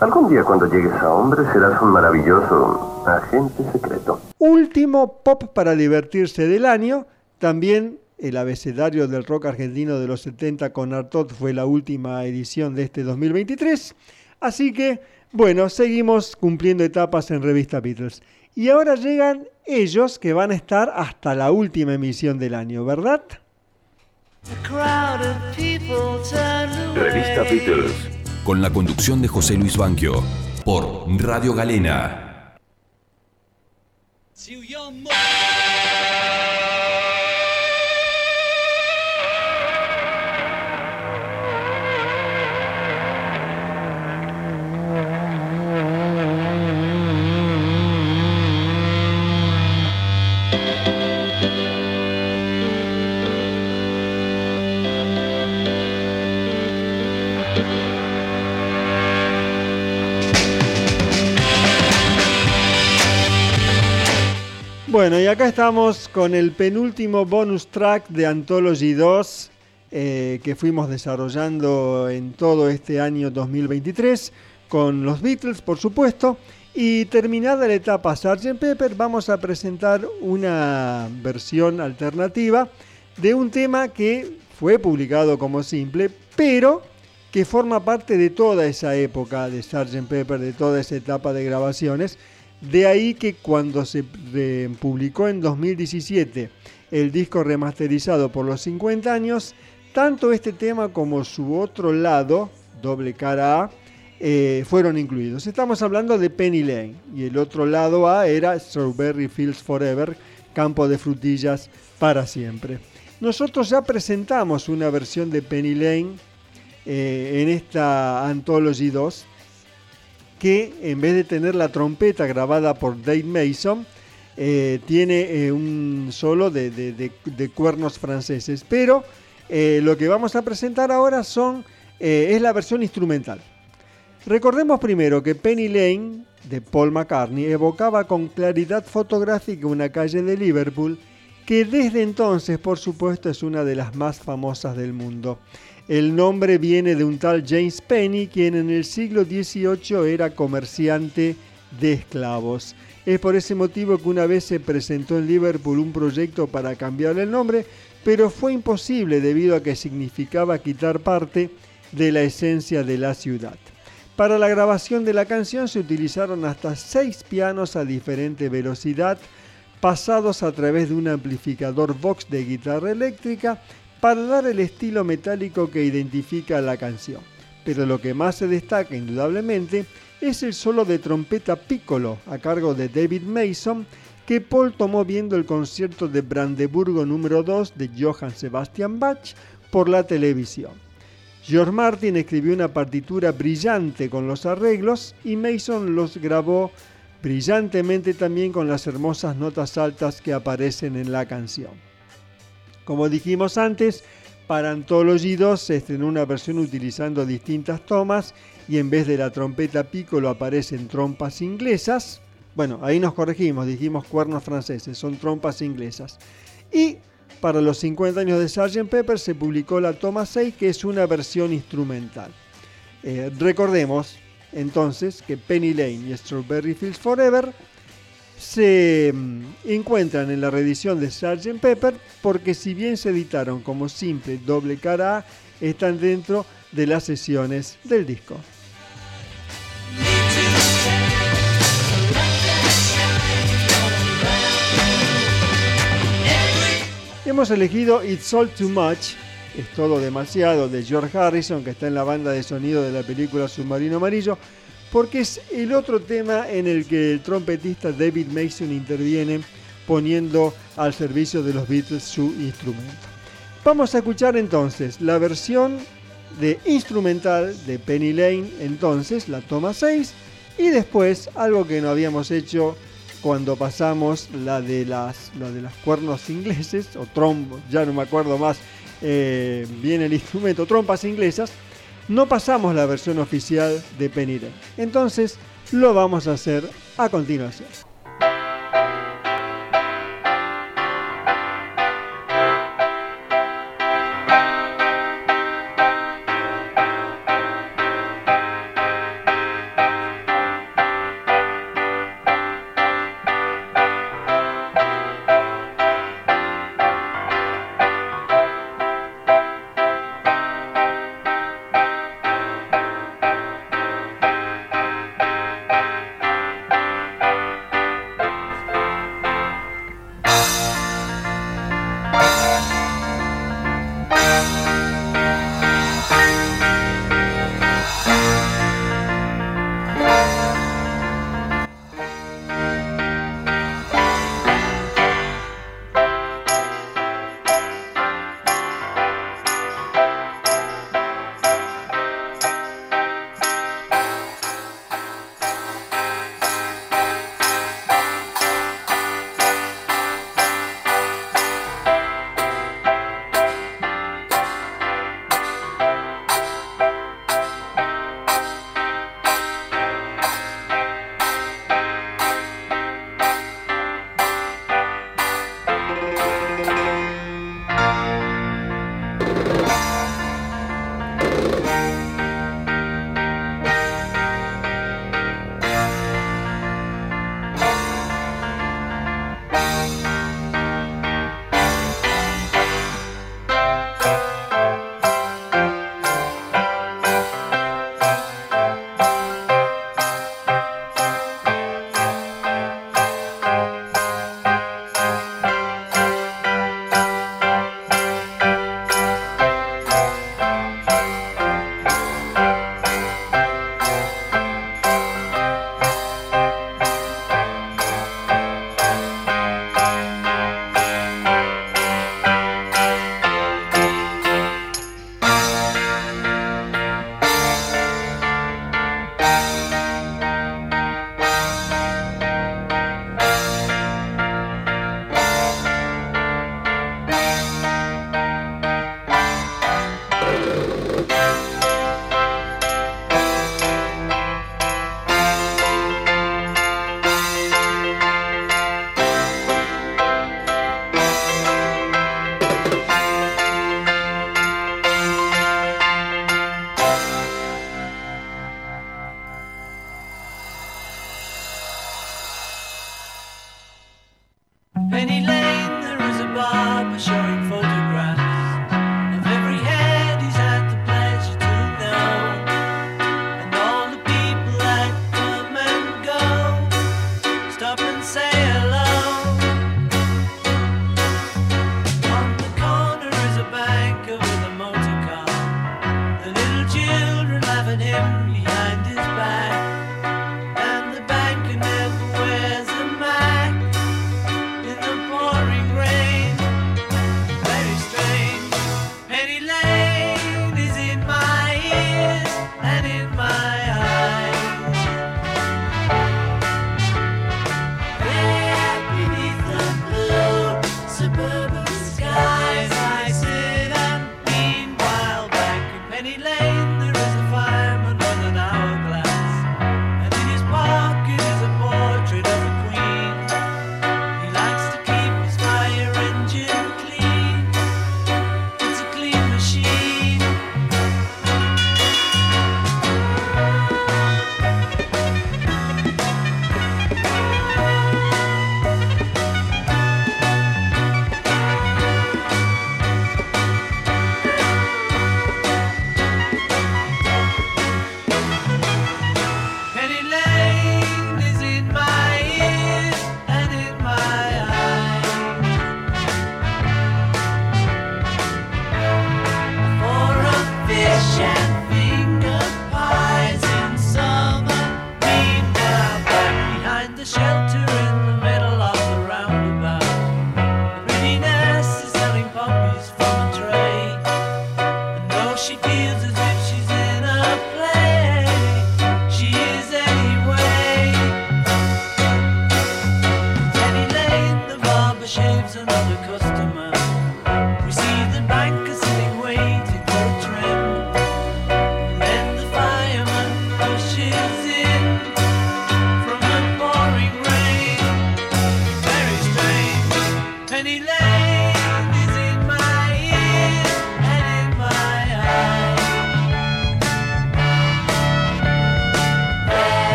Algún día cuando llegues a hombre serás un maravilloso agente secreto. Último pop para divertirse del año. También el abecedario del rock argentino de los 70 con Artot fue la última edición de este 2023. Así que, bueno, seguimos cumpliendo etapas en Revista Beatles. Y ahora llegan ellos que van a estar hasta la última emisión del año, ¿verdad? Revista Beatles. Con la conducción de José Luis Banquio. Por Radio Galena. you, your mother. Bueno, y acá estamos con el penúltimo bonus track de Anthology 2 eh, que fuimos desarrollando en todo este año 2023 con los Beatles, por supuesto. Y terminada la etapa Sgt. Pepper, vamos a presentar una versión alternativa de un tema que fue publicado como simple, pero que forma parte de toda esa época de Sgt. Pepper, de toda esa etapa de grabaciones de ahí que cuando se publicó en 2017 el disco remasterizado por los 50 años, tanto este tema como su otro lado, doble cara A, eh, fueron incluidos. Estamos hablando de Penny Lane y el otro lado A era Strawberry Fields Forever, campo de frutillas para siempre. Nosotros ya presentamos una versión de Penny Lane eh, en esta Anthology 2 que en vez de tener la trompeta grabada por Dave Mason, eh, tiene eh, un solo de, cuernos franceses. Pero eh, lo que vamos a presentar ahora son, es la versión instrumental. Recordemos primero que Penny Lane de Paul McCartney evocaba con claridad fotográfica una calle de Liverpool que desde entonces por supuesto es una de las más famosas del mundo. El nombre viene de un tal James Penny, quien en el siglo XVIII era comerciante de esclavos. Es por ese motivo que una vez se presentó en Liverpool un proyecto para cambiarle el nombre, pero fue imposible debido a que significaba quitar parte de la esencia de la ciudad. Para la grabación de la canción se utilizaron hasta seis pianos a diferente velocidad, pasados a través de un amplificador Vox de guitarra eléctrica para dar el estilo metálico que identifica la canción. Pero lo que más se destaca indudablemente es el solo de trompeta piccolo a cargo de David Mason que Paul tomó viendo el concierto de Brandeburgo número 2 de Johann Sebastian Bach por la televisión. George Martin escribió una partitura brillante con los arreglos y Mason los grabó brillantemente también con las hermosas notas altas que aparecen en la canción. Como dijimos antes, para Anthology 2 se estrenó una versión utilizando distintas tomas y en vez de la trompeta piccolo aparecen trompas inglesas. Bueno, ahí nos corregimos, dijimos cuernos franceses, son trompas inglesas. Y para los 50 años de Sgt. Pepper se publicó la toma 6, que es una versión instrumental. Eh, recordemos entonces que Penny Lane y Strawberry Fields Forever se mm, encuentran en la reedición de Sgt. Pepper porque si bien se editaron como simple doble cara A, están dentro de las sesiones del disco. Hemos elegido It's All Too Much, es todo demasiado, de George Harrison, que está en la banda de sonido de la película Submarino Amarillo, porque es el otro tema en el que el trompetista David Mason interviene poniendo al servicio de los Beatles su instrumento. Vamos a escuchar entonces la versión de instrumental de Penny Lane, entonces la toma 6, y después algo que no habíamos hecho cuando pasamos la de las, la de los cuernos ingleses, o trombos, ya no me acuerdo más eh, bien el instrumento, trompas inglesas, no pasamos la versión oficial de Lane. Entonces lo vamos a hacer a continuación.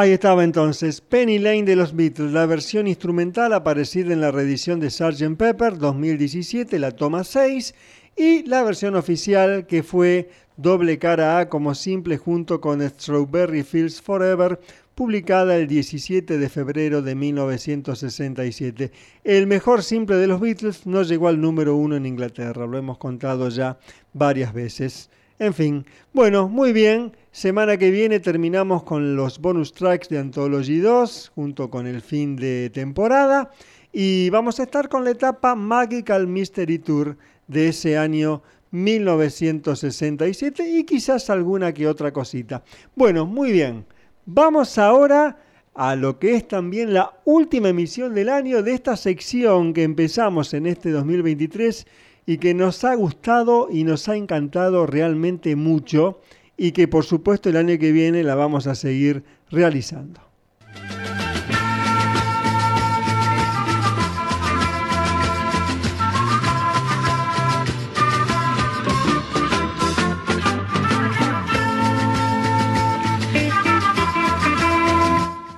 Ahí estaba entonces Penny Lane de los Beatles, la versión instrumental aparecida en la reedición de Sgt. Pepper 2017, la toma 6, y la versión oficial que fue doble cara A como simple junto con Strawberry Fields Forever, publicada el 17 de febrero de 1967. El mejor simple de los Beatles no llegó al número uno en Inglaterra, lo hemos contado ya varias veces. En fin, bueno, muy bien. Semana que viene terminamos con los bonus tracks de Anthology 2 junto con el fin de temporada y vamos a estar con la etapa Magical Mystery Tour de ese año 1967 y quizás alguna que otra cosita. Bueno, muy bien. Vamos ahora a lo que es también la última emisión del año de esta sección que empezamos en este 2023 y que nos ha gustado y nos ha encantado realmente mucho y que por supuesto el año que viene la vamos a seguir realizando.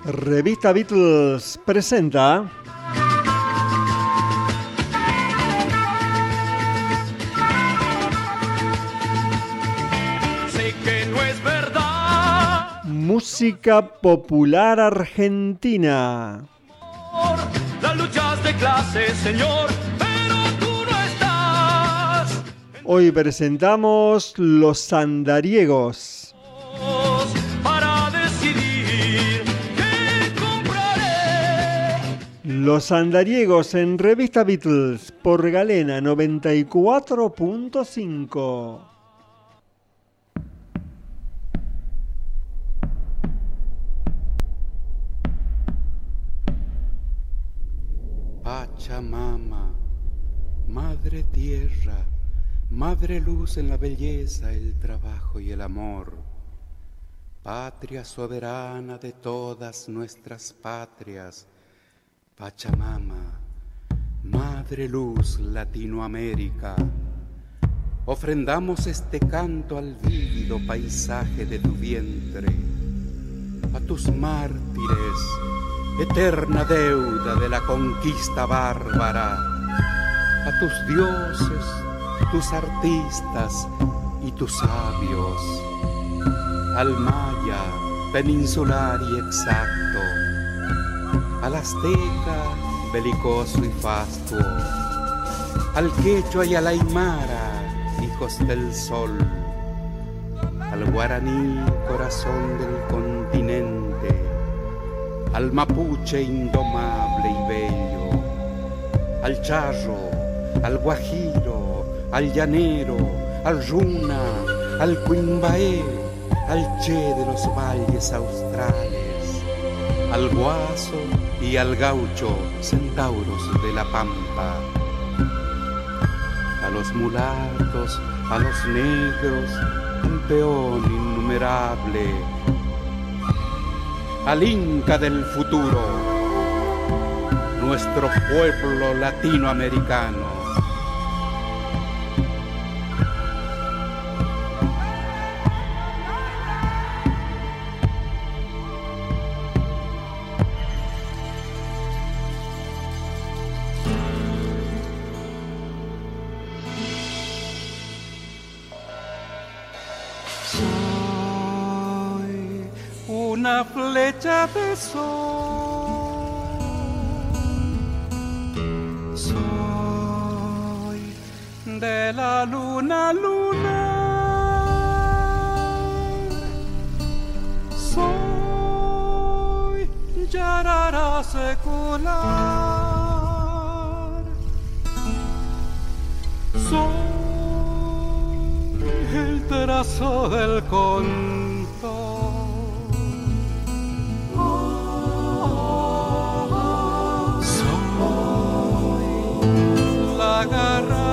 Revista Beatles presenta música popular argentina. Las luchas de clase, señor, pero tú no estás. Hoy presentamos Los Andariegos. Para decidir qué compraré. Los Andariegos en Revista Beatles por Galena 94.5. Pachamama, Madre Tierra, Madre Luz en la belleza, el trabajo y el amor, Patria soberana de todas nuestras patrias, Pachamama, Madre Luz Latinoamérica, ofrendamos este canto al vívido paisaje de tu vientre, a tus mártires, eterna deuda de la conquista bárbara, a tus dioses, tus artistas y tus sabios, al maya peninsular y exacto, al azteca belicoso y fastuo, al quechua y al aymara, hijos del sol, al guaraní corazón del continente, al mapuche indomable y bello, al charro, al guajiro, al llanero, al runa, al cuimbaé, al che de los valles australes, al guaso y al gaucho, centauros de la pampa, a los mulatos, a los negros, un peón innumerable, al Inca del futuro, nuestro pueblo latinoamericano. De sol soy de la luna, luna. Soy yarara secular. Soy el trazo del conto. Soy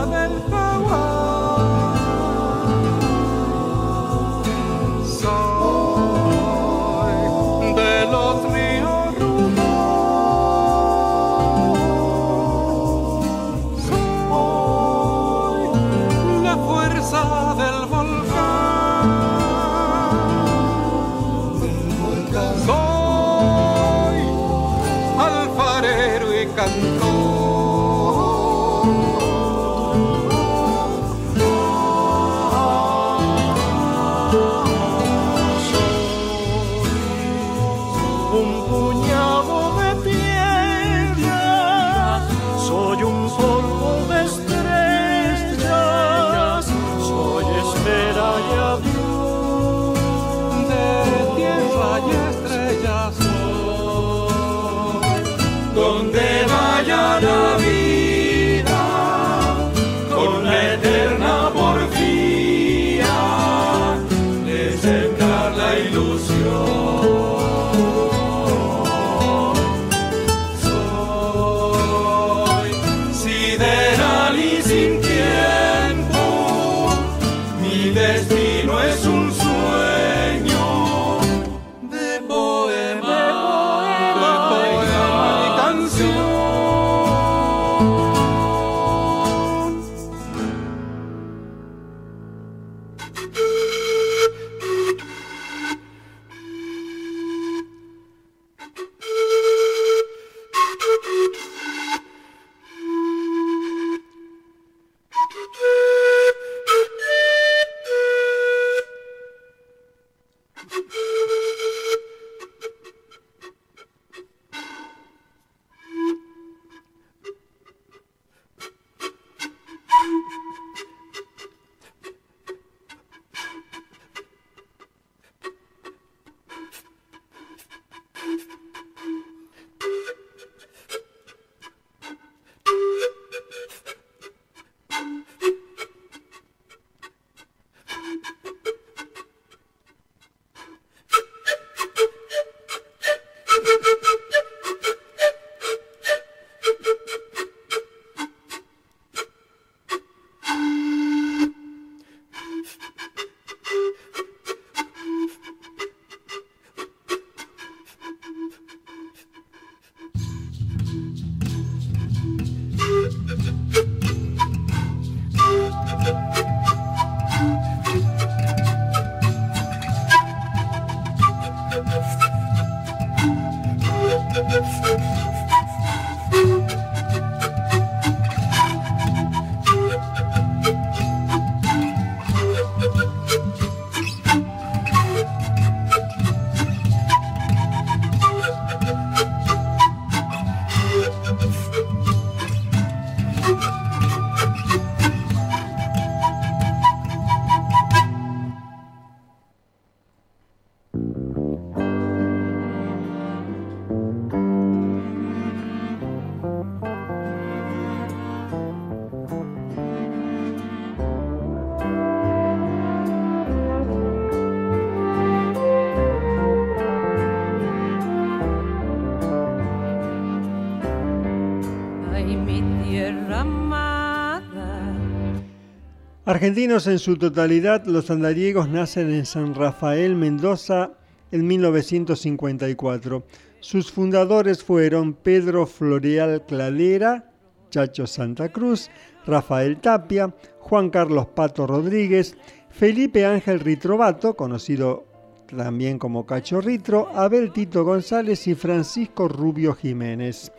Argentinos en su totalidad, los andariegos nacen en San Rafael, Mendoza, en 1954. Sus fundadores fueron Pedro Floreal Clalera, Chacho Santa Cruz, Rafael Tapia, Juan Carlos Pato Rodríguez, Felipe Ángel Ritrovato, conocido también como Cacho Ritro, Abel Tito González y Francisco Rubio Jiménez.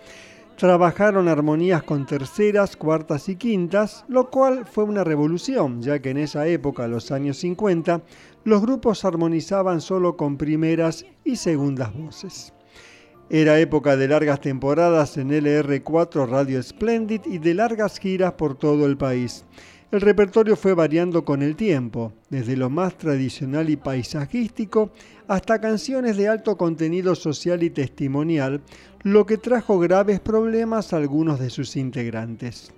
Trabajaron armonías con terceras, cuartas y quintas, lo cual fue una revolución, ya que en esa época, los años 50, los grupos armonizaban solo con primeras y segundas voces. Era época de largas temporadas en LR4 Radio Splendid y de largas giras por todo el país. El repertorio fue variando con el tiempo, desde lo más tradicional y paisajístico hasta canciones de alto contenido social y testimonial, lo que trajo graves problemas a algunos de sus integrantes.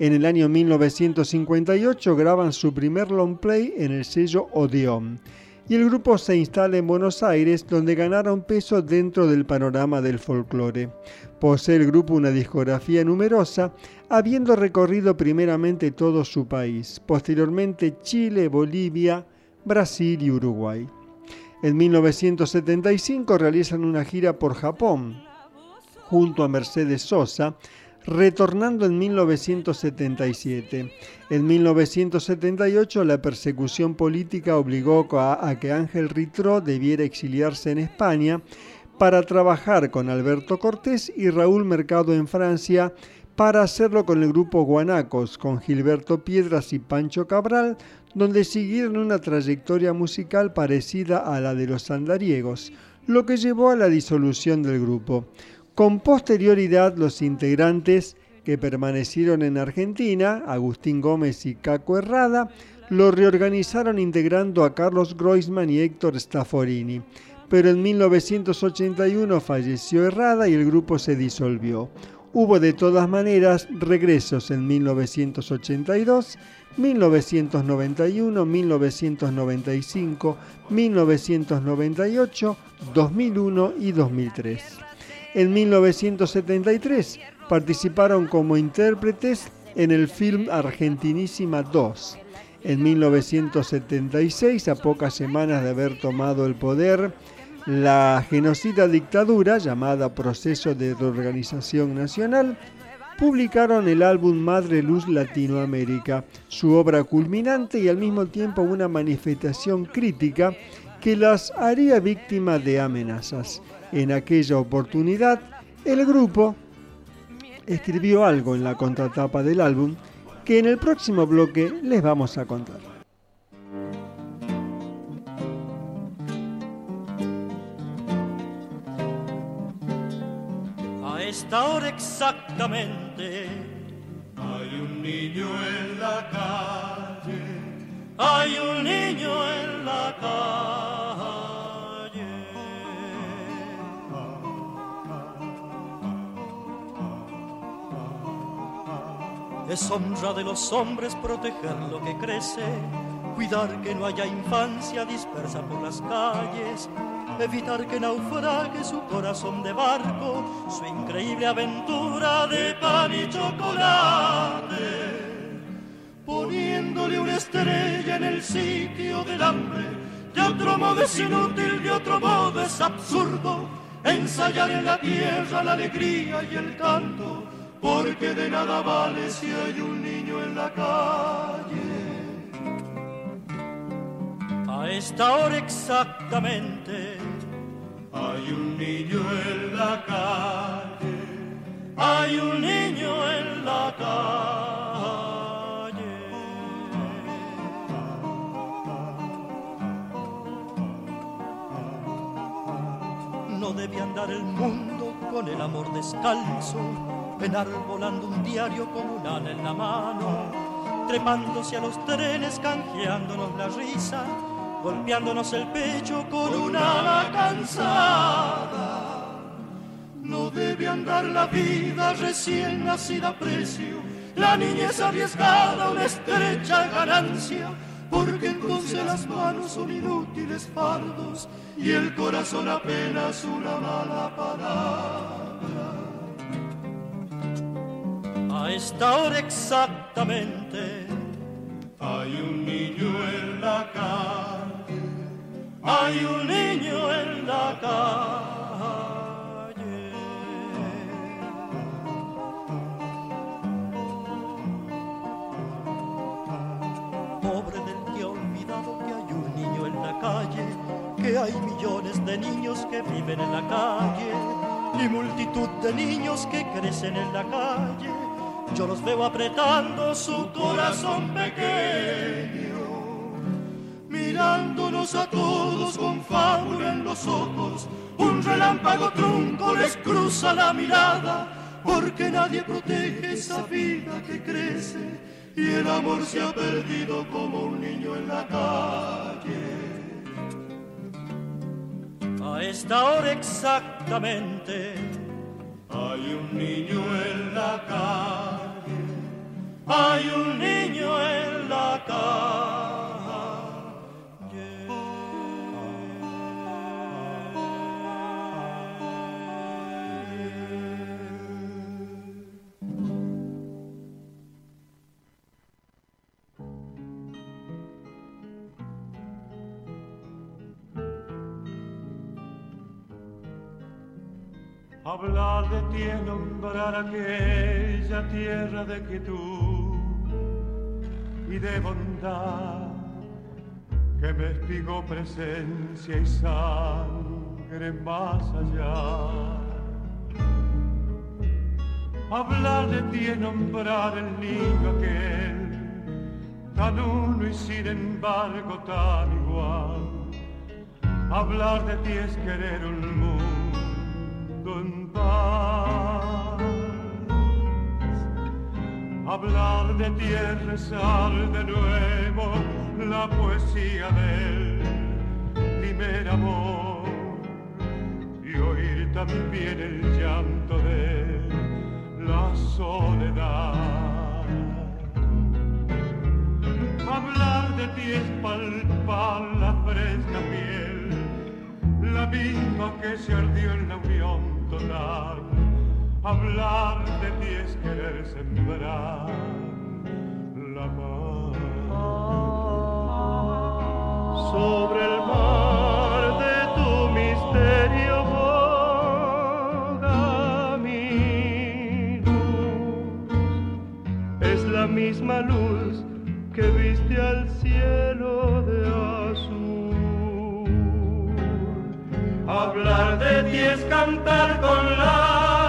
En el año 1958 graban su primer long play en el sello Odeon y el grupo se instala en Buenos Aires donde ganaron peso dentro del panorama del folclore. Posee el grupo una discografía numerosa, habiendo recorrido primeramente todo su país, posteriormente Chile, Bolivia, Brasil y Uruguay. En 1975 realizan una gira por Japón, junto a Mercedes Sosa, retornando en 1977. En 1978 la persecución política obligó a, que Ángel Ritro debiera exiliarse en España para trabajar con Alberto Cortés y Raúl Mercado en Francia, para hacerlo con el grupo Guanacos, con Gilberto Piedras y Pancho Cabral, donde siguieron una trayectoria musical parecida a la de los andariegos, lo que llevó a la disolución del grupo. Con posterioridad, los integrantes que permanecieron en Argentina, Agustín Gómez y Caco Herrada, lo reorganizaron integrando a Carlos Groisman y Héctor Stafforini pero en 1981 falleció Herrada y el grupo se disolvió. Hubo de todas maneras regresos en 1982, 1991, 1995, 1998, 2001 y 2003. En 1973 participaron como intérpretes en el film Argentinísima 2. En 1976, a pocas semanas de haber tomado el poder, la genocida dictadura, llamada Proceso de Reorganización Nacional, publicaron el álbum Madre Luz Latinoamérica, su obra culminante y al mismo tiempo una manifestación crítica que las haría víctimas de amenazas. En aquella oportunidad, el grupo escribió algo en la contratapa del álbum que en el próximo bloque les vamos a contar. esta hora exactamente. Hay un niño en la calle, hay un niño en la calle. Es honra de los hombres proteger lo que crece, cuidar que no haya infancia dispersa por las calles evitar que naufrague su corazón de barco, su increíble aventura de pan y chocolate, poniéndole una estrella en el sitio del hambre. De otro modo es inútil, de otro modo es absurdo ensayar en la tierra la alegría y el canto, porque de nada vale si hay un niño en la calle. A esta hora exactamente hay un niño en la calle, hay un niño en la calle. No debe andar el mundo con el amor descalzo, enarbolando un diario con un ala en la mano, trepándose a los trenes, canjeándonos la risa golpeándonos el pecho con una ala cansada. No debe andar la vida recién nacida a precio, la niñez arriesgada, una estrecha ganancia, porque entonces las manos son inútiles fardos y el corazón apenas una mala palabra. A esta hora exactamente hay un niño en la casa hay un niño en la calle. Pobre del que ha olvidado que hay un niño en la calle, que hay millones de niños que viven en la calle y multitud de niños que crecen en la calle. Yo los veo apretando su corazón pequeño mirándonos a todos con fábula en los ojos. Un relámpago trunco les cruza la mirada, porque nadie protege esa vida que crece y el amor se ha perdido como un niño en la calle. A esta hora exactamente hay un niño en la calle, hay un niño en la calle. Hablar de ti nombrar aquella tierra de quietud y de bondad que me espigó presencia y sangre más allá. Hablar de ti es nombrar el niño aquel, tan uno y sin embargo tan igual. Hablar de ti es querer un mundo en paz. Hablar de ti es rezar de nuevo la poesía del primer amor y oír también el llanto de la soledad. Hablar de ti es palpar la fresca piel, la misma que se ardió en la unión total. Hablar de ti es querer sembrar la paz. Sobre el mar de tu misterio boga mi luz. Es la misma luz que viste al cielo de azul. Hablar de ti es cantar con la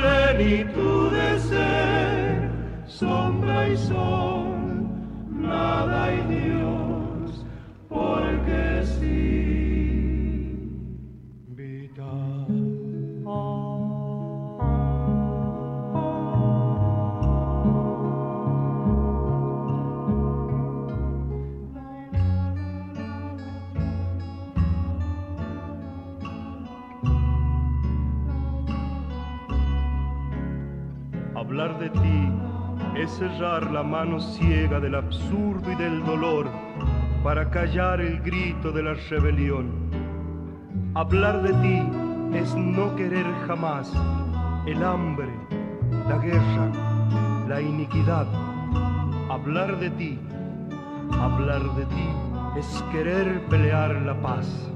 plenitud de ser, sombra y sol, nada y Dios, porque sí. Hablar de ti es cerrar la mano ciega del absurdo y del dolor para callar el grito de la rebelión. Hablar de ti es no querer jamás el hambre, la guerra, la iniquidad. Hablar de ti, hablar de ti es querer pelear la paz.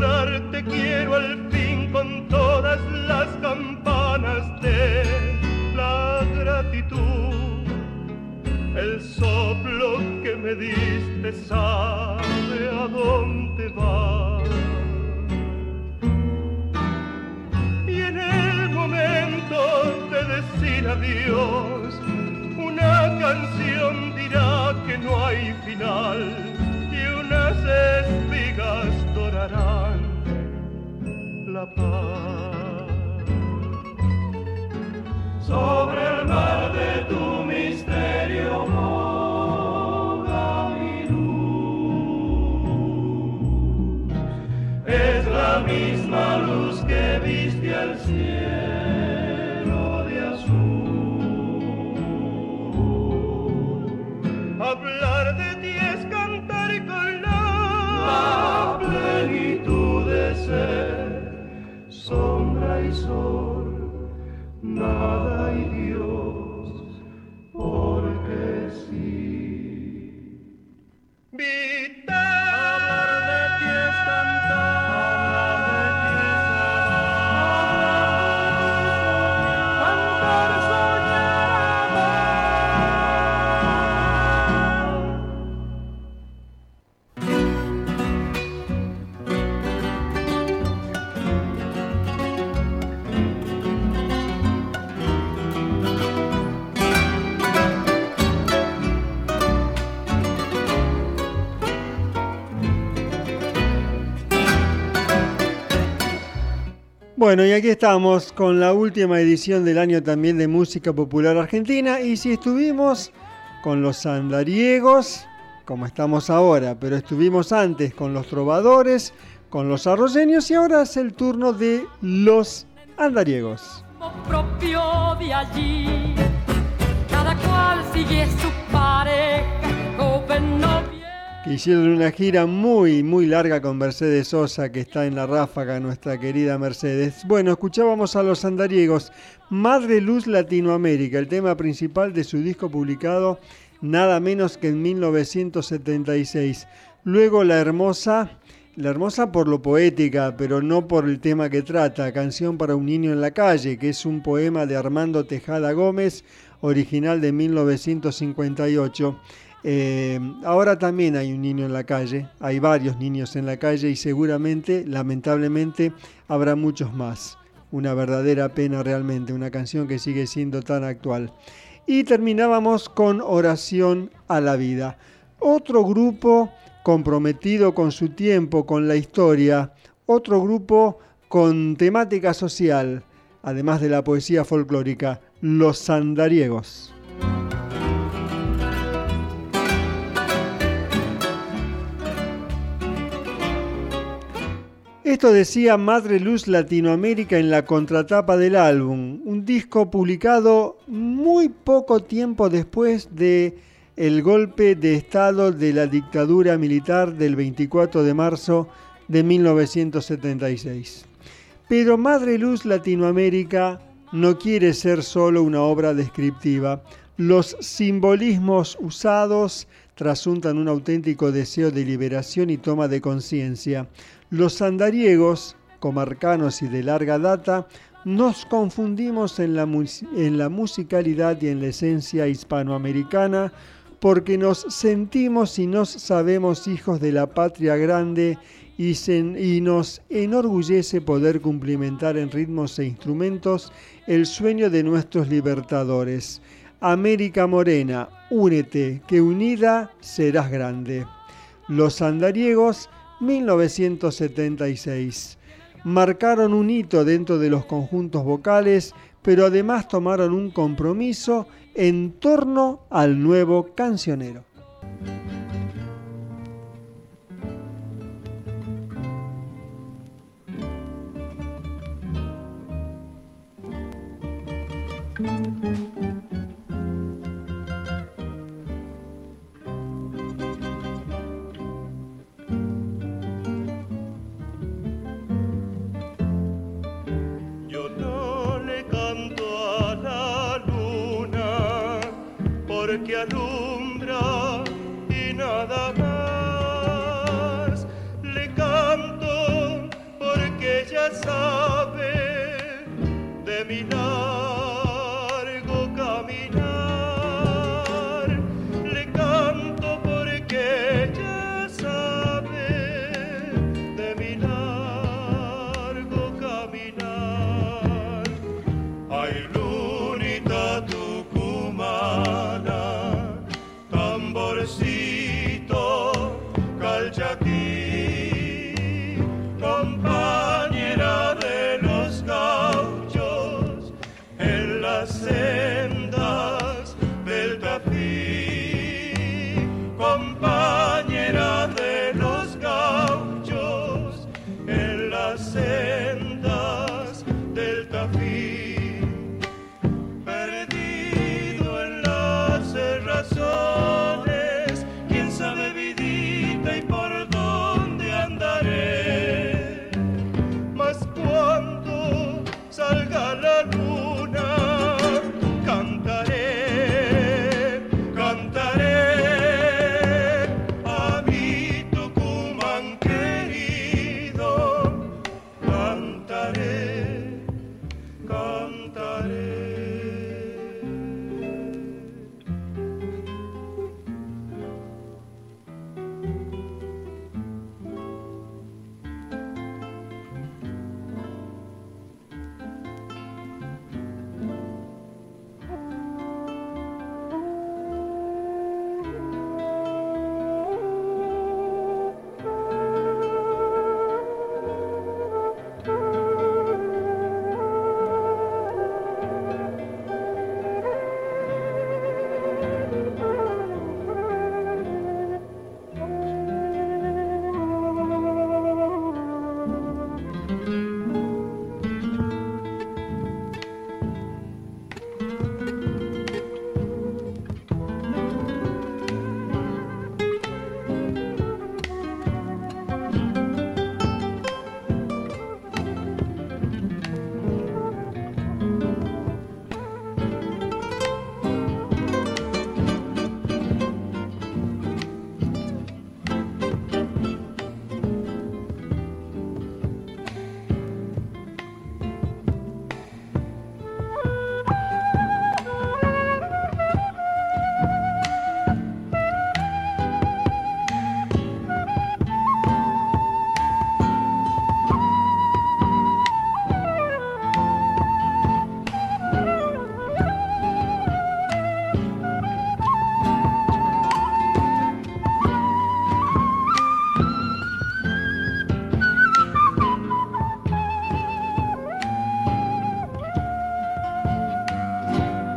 Nombrarte quiero al fin con todas las campanas de la gratitud. El soplo que me diste sabe la Bueno, y aquí estamos con la última edición del año también de Música Popular Argentina. Y si estuvimos con los andariegos, como estamos ahora, pero estuvimos antes con los trovadores, con los arroyeños y ahora es el turno de los andariegos. Novia. Hicieron una gira muy, muy larga con Mercedes Sosa, que está en la ráfaga, nuestra querida Mercedes. Bueno, escuchábamos a los andariegos, Madre Luz Latinoamérica, el tema principal de su disco publicado nada menos que en 1976. Luego La Hermosa, La Hermosa por lo poética, pero no por el tema que trata, Canción para un niño en la calle, que es un poema de Armando Tejada Gómez, original de 1958. Eh, ahora también hay un niño en la calle, hay varios niños en la calle y seguramente, lamentablemente, habrá muchos más. Una verdadera pena realmente, una canción que sigue siendo tan actual. Y terminábamos con Oración a la Vida. Otro grupo comprometido con su tiempo, con la historia. Otro grupo con temática social, además de la poesía folclórica, los sandariegos. Esto decía Madre Luz Latinoamérica en la contratapa del álbum, un disco publicado muy poco tiempo después de el golpe de estado de la dictadura militar del 24 de marzo de 1976. Pero Madre Luz Latinoamérica no quiere ser solo una obra descriptiva. Los simbolismos usados trasuntan un auténtico deseo de liberación y toma de conciencia. Los andariegos, comarcanos y de larga data, nos confundimos en la, en la, musicalidad y en la esencia hispanoamericana porque nos sentimos y nos sabemos hijos de la patria grande y, y nos enorgullece poder cumplimentar en ritmos e instrumentos el sueño de nuestros libertadores. América Morena, únete, que unida serás grande. Los andariegos 1976. Marcaron un hito dentro de los conjuntos vocales, pero además tomaron un compromiso en torno al nuevo cancionero. Que alumbra y nada más. Le canto porque ya sabe de mi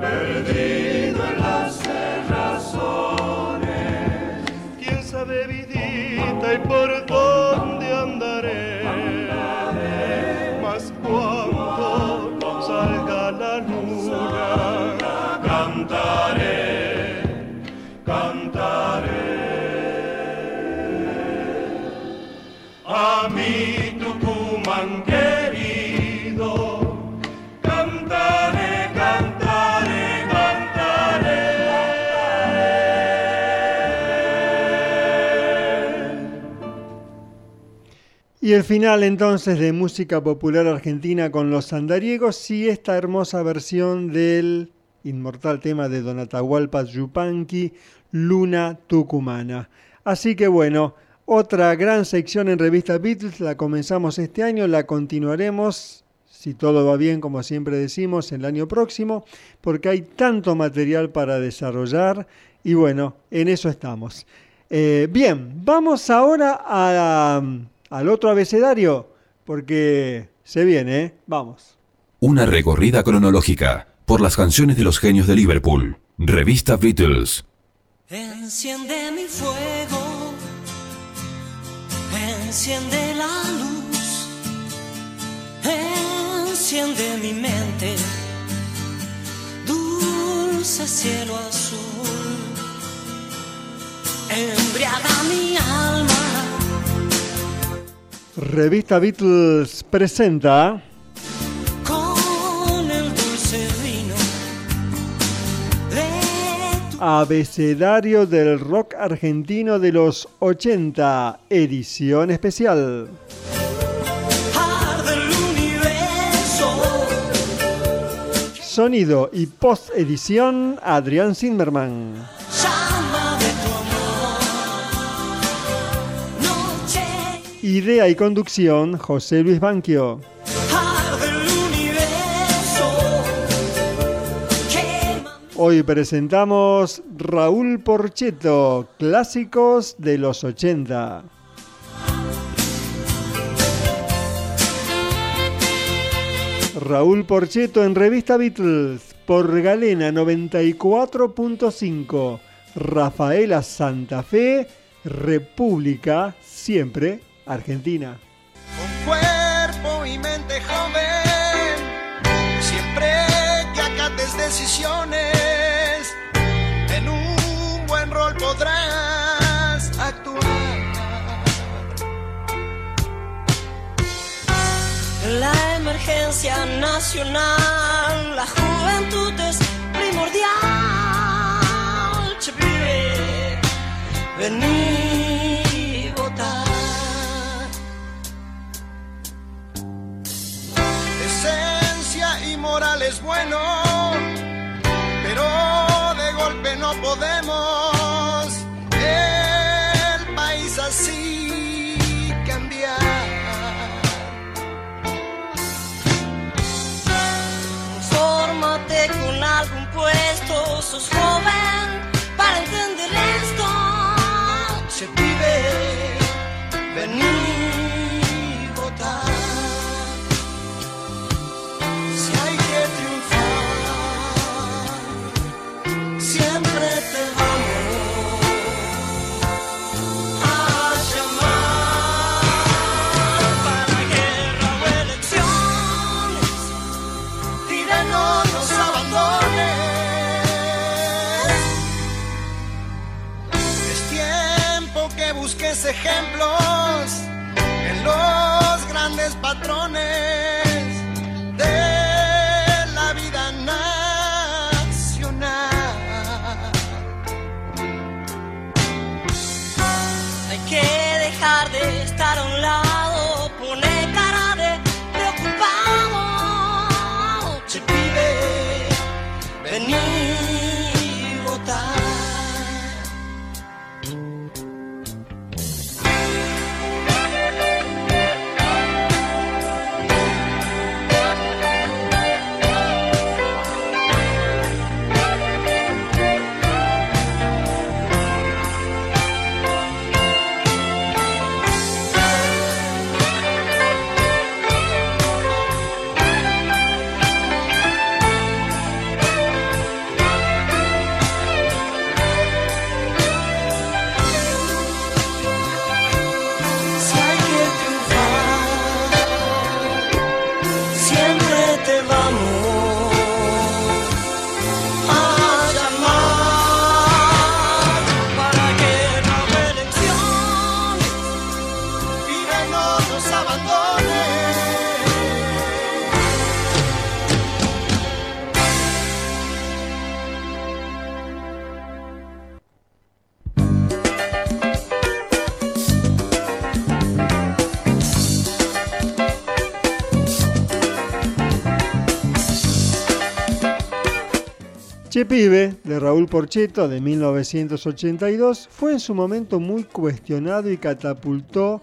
Perdido en our. El final entonces de música popular argentina con los andariegos y esta hermosa versión del inmortal tema de Don Atahualpa Yupanqui, Luna Tucumana. Así que bueno, otra gran sección en Revista Beatles la comenzamos este año, la continuaremos, si todo va bien, como siempre decimos, el año próximo, porque hay tanto material para desarrollar y bueno, en eso estamos. Eh, bien, vamos ahora a, al otro abecedario, porque se viene, ¿eh? vamos. Una recorrida cronológica por las canciones de los genios de Liverpool. Revista Beatles. Enciende mi fuego, enciende la luz, enciende mi mente, dulce cielo azul, embriaga mi alma. Revista Beatles presenta con el dulce vino de tu Abecedario del Rock Argentino de los 80, edición especial. Sonido y post-edición Adrián Zimmerman. Idea y conducción José Luis Banquio. Hoy presentamos Raúl Porcheto, clásicos de los 80. Raúl Porcheto en Revista Beatles por Galena 94.5. Rafaela Santa Fe, República, siempre Argentina. cuerpo y mente joven, siempre que acates decisiones, en un buen rol podrás actuar. La emergencia nacional, la juventud es primordial. Vení Esencia y moral es bueno, pero de golpe no podemos el país así cambiar. Fórmate con algún puesto, sos joven ejemplos en los grandes patrones Pibe, de Raúl Porcheto, de 1982, fue en su momento muy cuestionado y catapultó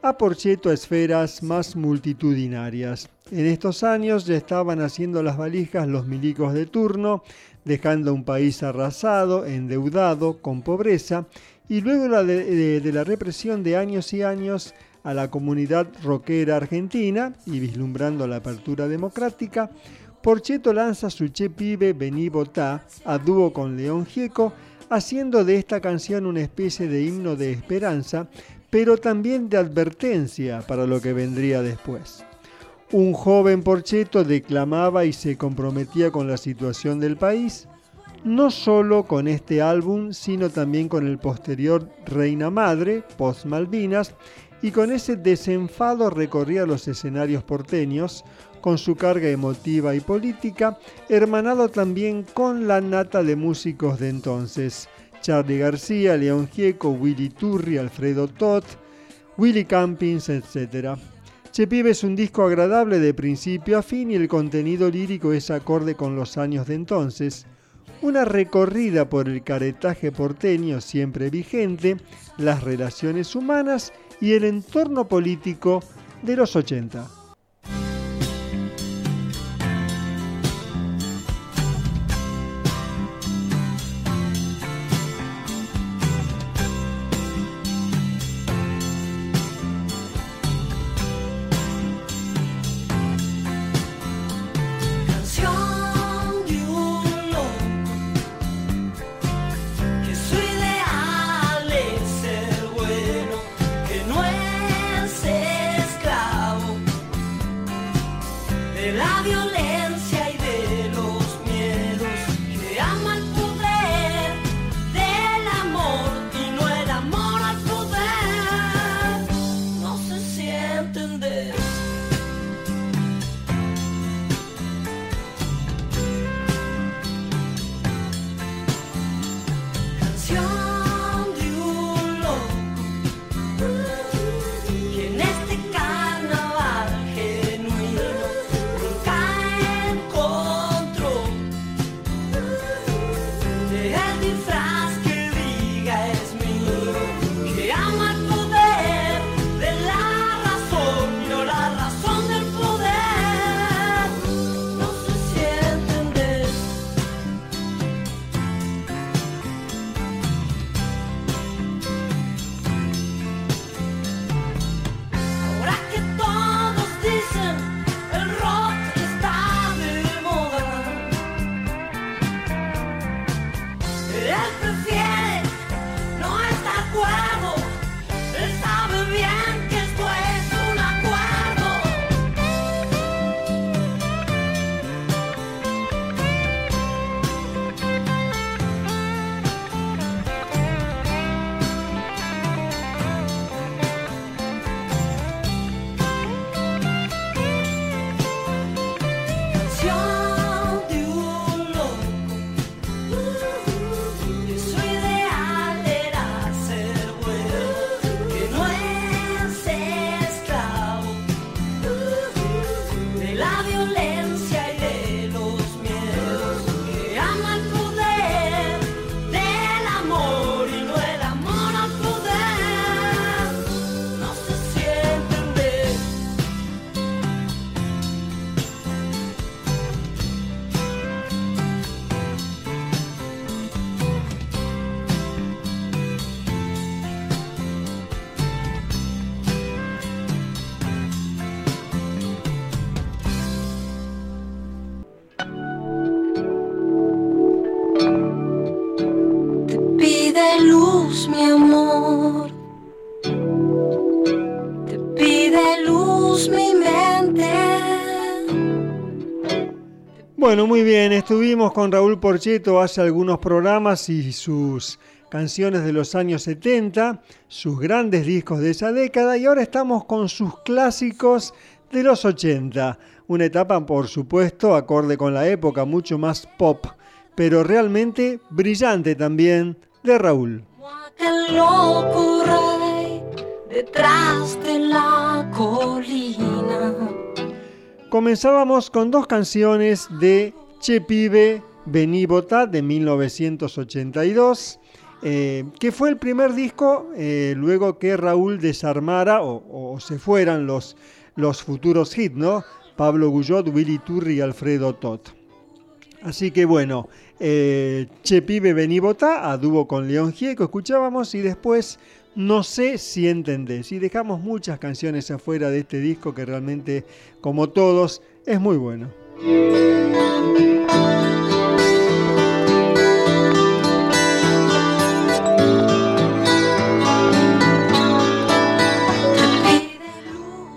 a Porcheto a esferas más multitudinarias. En estos años ya estaban haciendo las valijas los milicos de turno, dejando un país arrasado, endeudado, con pobreza, y luego de, de la represión de años y años a la comunidad rockera argentina y vislumbrando la apertura democrática, Porcheto lanza su Che Pibe Vení Botá a dúo con León Gieco, haciendo de esta canción una especie de himno de esperanza, pero también de advertencia para lo que vendría después. Un joven Porcheto declamaba y se comprometía con la situación del país, no solo con este álbum, sino también con el posterior Reina Madre, post Malvinas, y con ese desenfado recorría los escenarios porteños, con su carga emotiva y política, hermanado también con la nata de músicos de entonces, Charlie García, León Gieco, Willy Turri, Alfredo Todd, Willy Campins, etc. Che Pibe es un disco agradable de principio a fin y el contenido lírico es acorde con los años de entonces. Una recorrida por el caretaje porteño siempre vigente, las relaciones humanas y el entorno político de los 80. Bueno, muy bien, estuvimos con Raúl Porcheto hace algunos programas y sus canciones de los años 70, sus grandes discos de esa década y ahora estamos con sus clásicos de los 80. Una etapa, por supuesto, acorde con la época, mucho más pop, pero realmente brillante también de Raúl. Comenzábamos con dos canciones de Che Pibe, Vení de 1982, eh, que fue el primer disco eh, luego que Raúl desarmara o, se fueran los, los futuros hits, ¿no? Pablo Guyot, Willy Turri y Alfredo Tot. Así que bueno, eh, Che Pibe Vení Votá a dúo con León Gieco escuchábamos y después no sé si entendés. Y dejamos muchas canciones afuera de este disco que realmente, como todos, es muy bueno.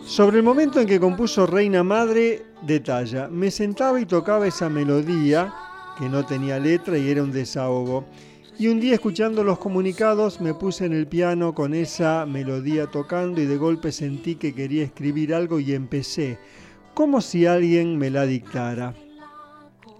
Sobre el momento en que compuso Reina Madre, detalla, me sentaba y tocaba esa melodía, que no tenía letra y era un desahogo. Y un día escuchando los comunicados me puse en el piano con esa melodía tocando y de golpe sentí que quería escribir algo y empecé, como si alguien me la dictara.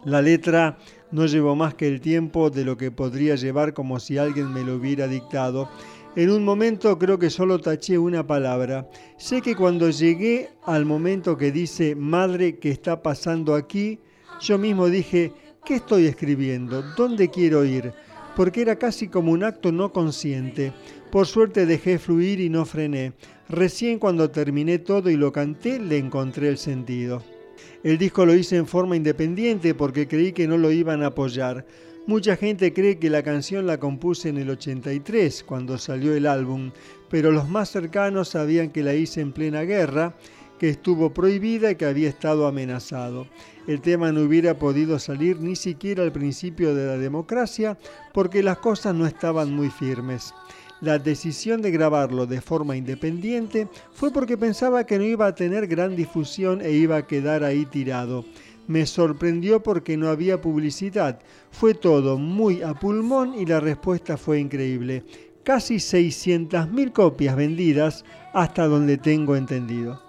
La letra no llevó más que el tiempo de lo que podría llevar como si alguien me lo hubiera dictado en un momento creo que solo taché una palabra. Sé que cuando llegué al momento que dice, madre, ¿qué está pasando aquí? Yo mismo dije, ¿qué estoy escribiendo? ¿Dónde quiero ir? Porque era casi como un acto no consciente. Por suerte dejé fluir y no frené. Recién cuando terminé todo y lo canté, le encontré el sentido. El disco lo hice en forma independiente porque creí que no lo iban a apoyar. Mucha gente cree que la canción la compuse en el 83, cuando salió el álbum, pero los más cercanos sabían que la hice en plena guerra, que estuvo prohibida y que había estado amenazado. El tema no hubiera podido salir ni siquiera al principio de la democracia porque las cosas no estaban muy firmes. La decisión de grabarlo de forma independiente fue porque pensaba que no iba a tener gran difusión e iba a quedar ahí tirado. Me sorprendió porque no había publicidad. Fue todo muy a pulmón y la respuesta fue increíble. Casi 600.000 copias vendidas hasta donde tengo entendido.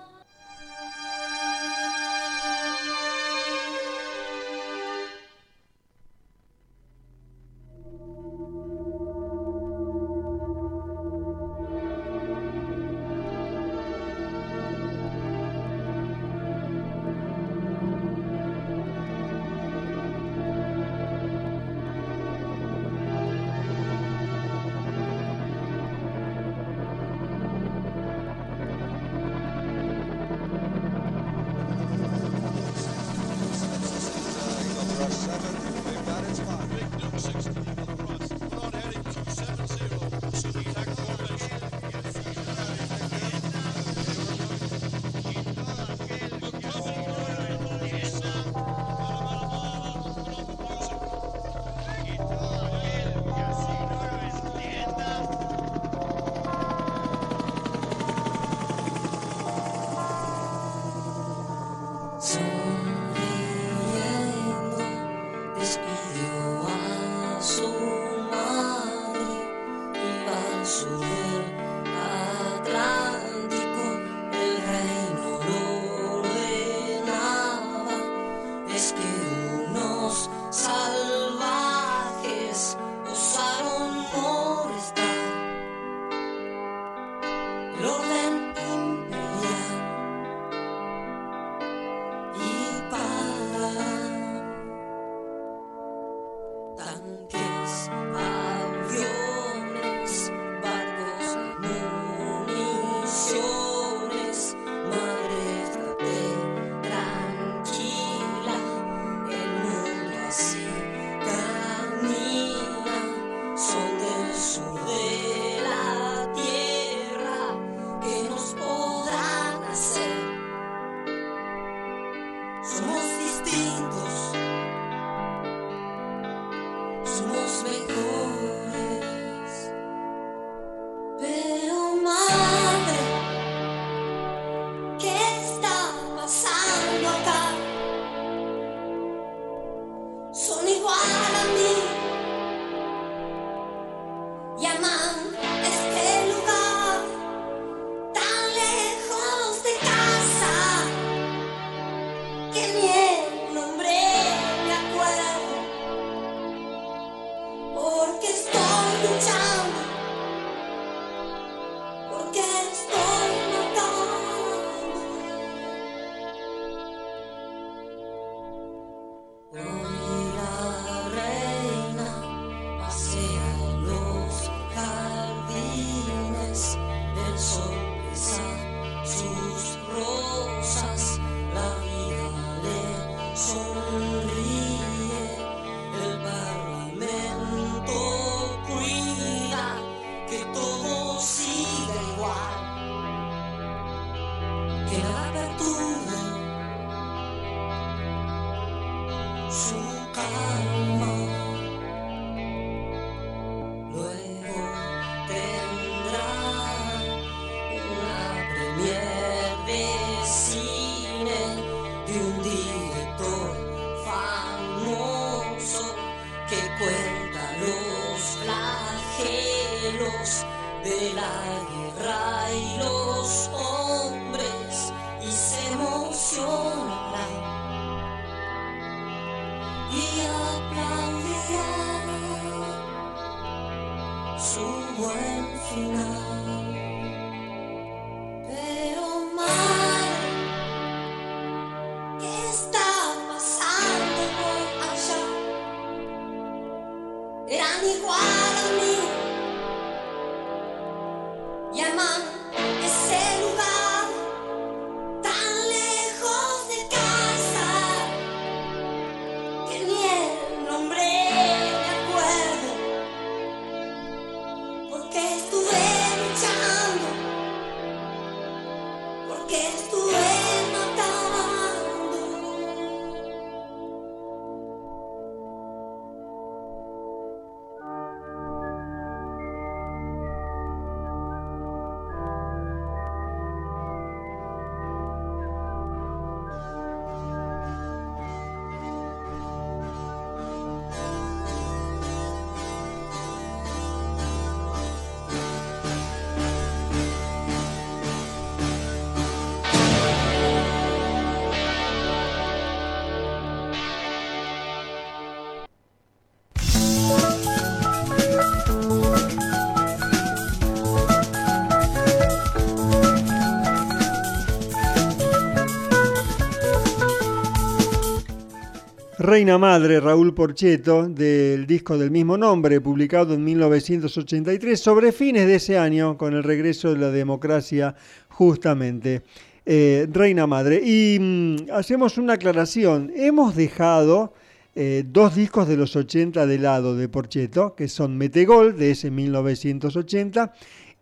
Reina Madre, Raúl Porcheto, del disco del mismo nombre, publicado en 1983, sobre fines de ese año, con el regreso de la democracia justamente. Eh, Reina Madre. Y mm, hacemos una aclaración. Hemos dejado eh, dos discos de los 80 de lado de Porcheto, que son Metegol, de ese 1980,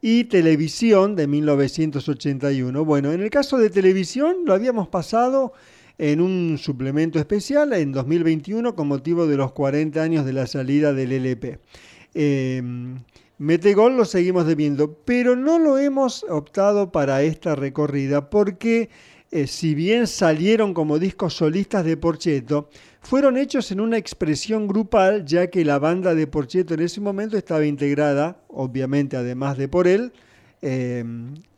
y Televisión, de 1981. Bueno, en el caso de Televisión lo habíamos pasado en un suplemento especial en 2021 con motivo de los 40 años de la salida del LP. Eh, Metegol lo seguimos debiendo, pero no lo hemos optado para esta recorrida porque eh, si bien salieron como discos solistas de Porcheto, fueron hechos en una expresión grupal ya que la banda de Porcheto en ese momento estaba integrada, obviamente además de por él, eh,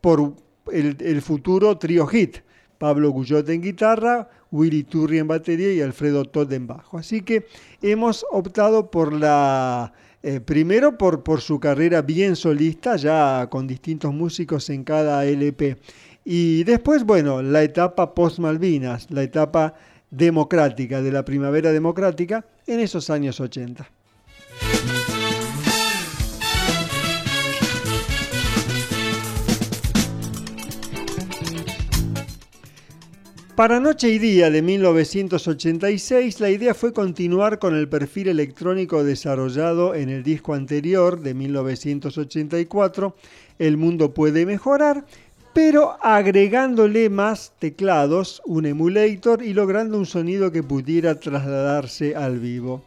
por el, el futuro trío Hit. Pablo Guyot en guitarra, Willy Turri en batería y Alfredo Todd en bajo. Así que hemos optado por la, eh, primero por, por su carrera bien solista, ya con distintos músicos en cada LP. Y después, bueno, la etapa post-Malvinas, la etapa democrática, de la primavera democrática, en esos años 80. Para Noche y Día de 1986, la idea fue continuar con el perfil electrónico desarrollado en el disco anterior de 1984, El mundo puede mejorar, pero agregándole más teclados, un emulator y logrando un sonido que pudiera trasladarse al vivo.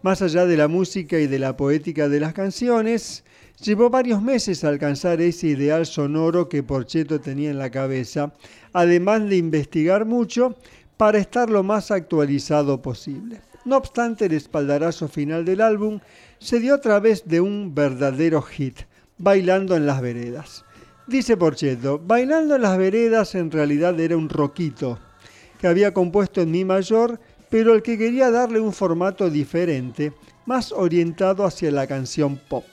Más allá de la música y de la poética de las canciones, llevó varios meses alcanzar ese ideal sonoro que Porcheto tenía en la cabeza, además de investigar mucho para estar lo más actualizado posible. No obstante, el espaldarazo final del álbum se dio a través de un verdadero hit, Bailando en las Veredas. Dice Porcheto, Bailando en las Veredas en realidad era un roquito que había compuesto en mi mayor, pero el que quería darle un formato diferente, más orientado hacia la canción pop.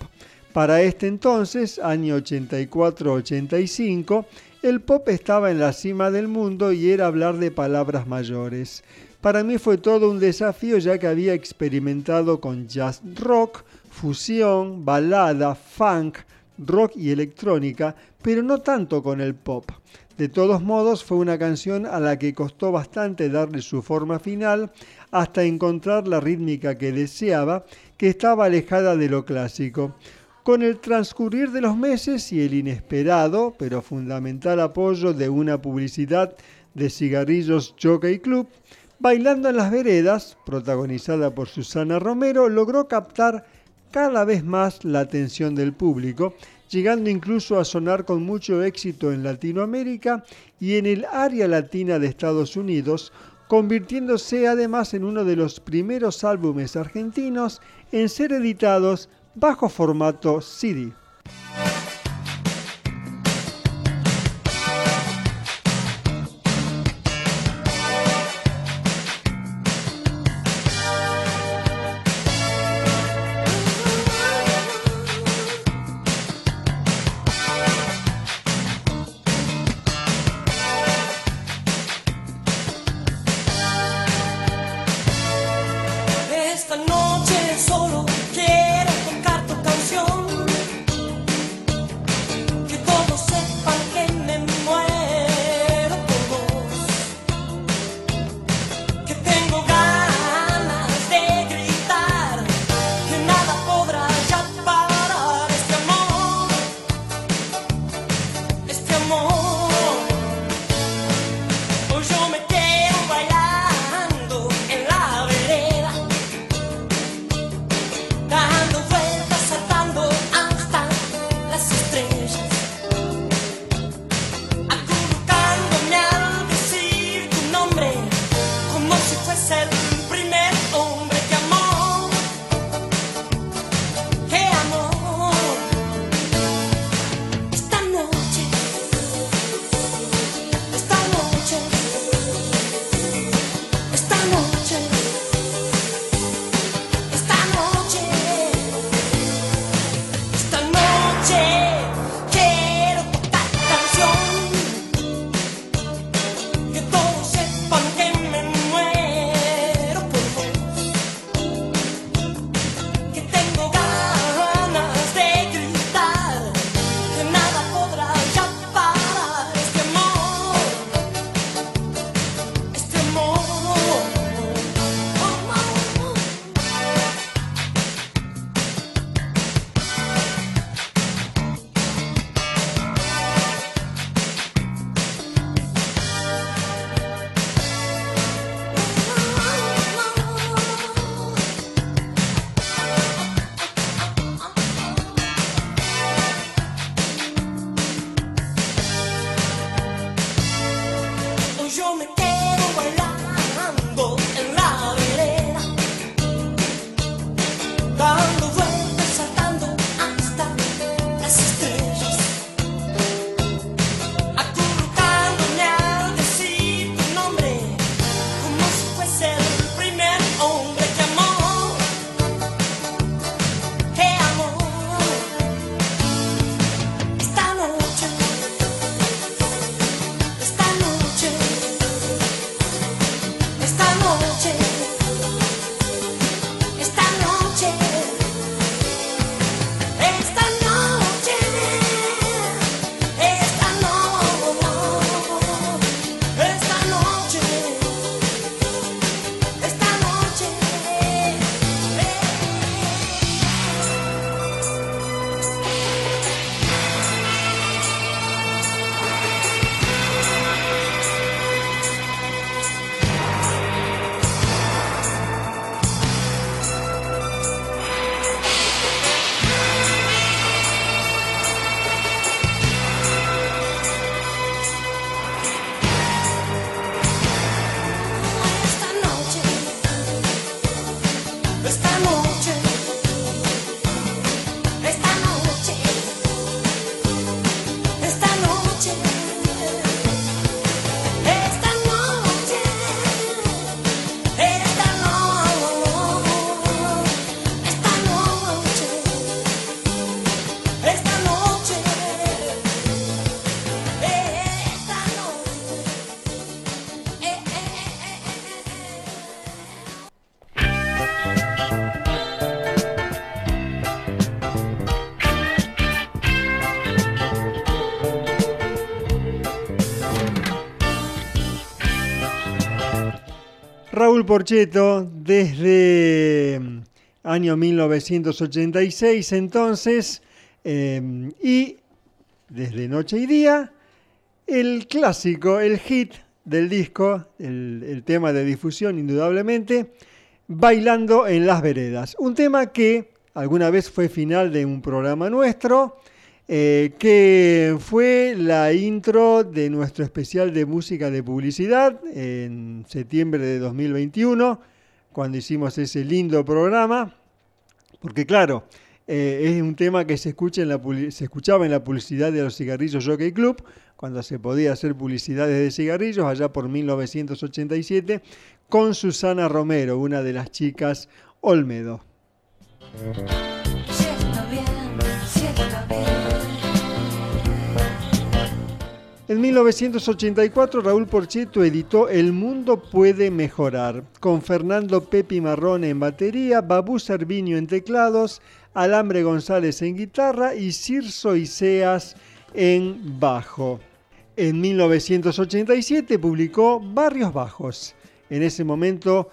Para este entonces, año 84-85, el pop estaba en la cima del mundo y era hablar de palabras mayores. Para mí fue todo un desafío ya que había experimentado con jazz rock, fusión, balada, funk, rock y electrónica, pero no tanto con el pop. De todos modos, fue una canción a la que costó bastante darle su forma final hasta encontrar la rítmica que deseaba, que estaba alejada de lo clásico. Con el transcurrir de los meses y el inesperado, pero fundamental apoyo de una publicidad de cigarrillos Jockey Club, Bailando en las Veredas, protagonizada por Susana Romero, logró captar cada vez más la atención del público, llegando incluso a sonar con mucho éxito en Latinoamérica y en el área latina de Estados Unidos, convirtiéndose además en uno de los primeros álbumes argentinos en ser editados bajo formato CD. Raúl Porcheto, desde mm, año 1986 entonces, eh, y desde Noche y Día, el clásico, el hit del disco, el tema de difusión indudablemente, Bailando en las Veredas. Un tema que alguna vez fue final de un programa nuestro, eh, que fue la intro de nuestro especial de música de publicidad en septiembre de 2021, cuando hicimos ese lindo programa, porque claro, eh, es un tema que se, escucha en la, se escuchaba en la publicidad de los cigarrillos Jockey Club, cuando se podía hacer publicidades de cigarrillos, allá por 1987, con Susana Romero, una de las chicas Olmedo. En 1984 Raúl Porcheto editó El mundo puede mejorar, con Fernando Pepi Marrone en batería, Babú Servinio en teclados, Alambre González en guitarra y Cirso Iseas en bajo. En 1987 publicó Barrios Bajos. En ese momento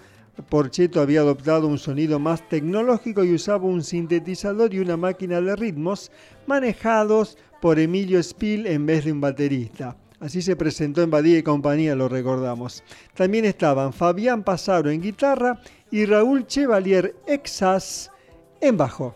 Porcheto había adoptado un sonido más tecnológico y usaba un sintetizador y una máquina de ritmos manejados por Emilio Spill en vez de un baterista. Así se presentó en Badía y compañía, lo recordamos. También estaban Fabián Pasaro en guitarra y Raúl Chevalier Exas en bajo.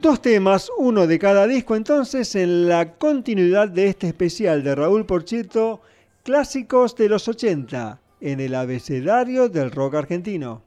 Dos temas, uno de cada disco entonces, en la continuidad de este especial de Raúl Porcheto, clásicos de los 80, en el abecedario del rock argentino.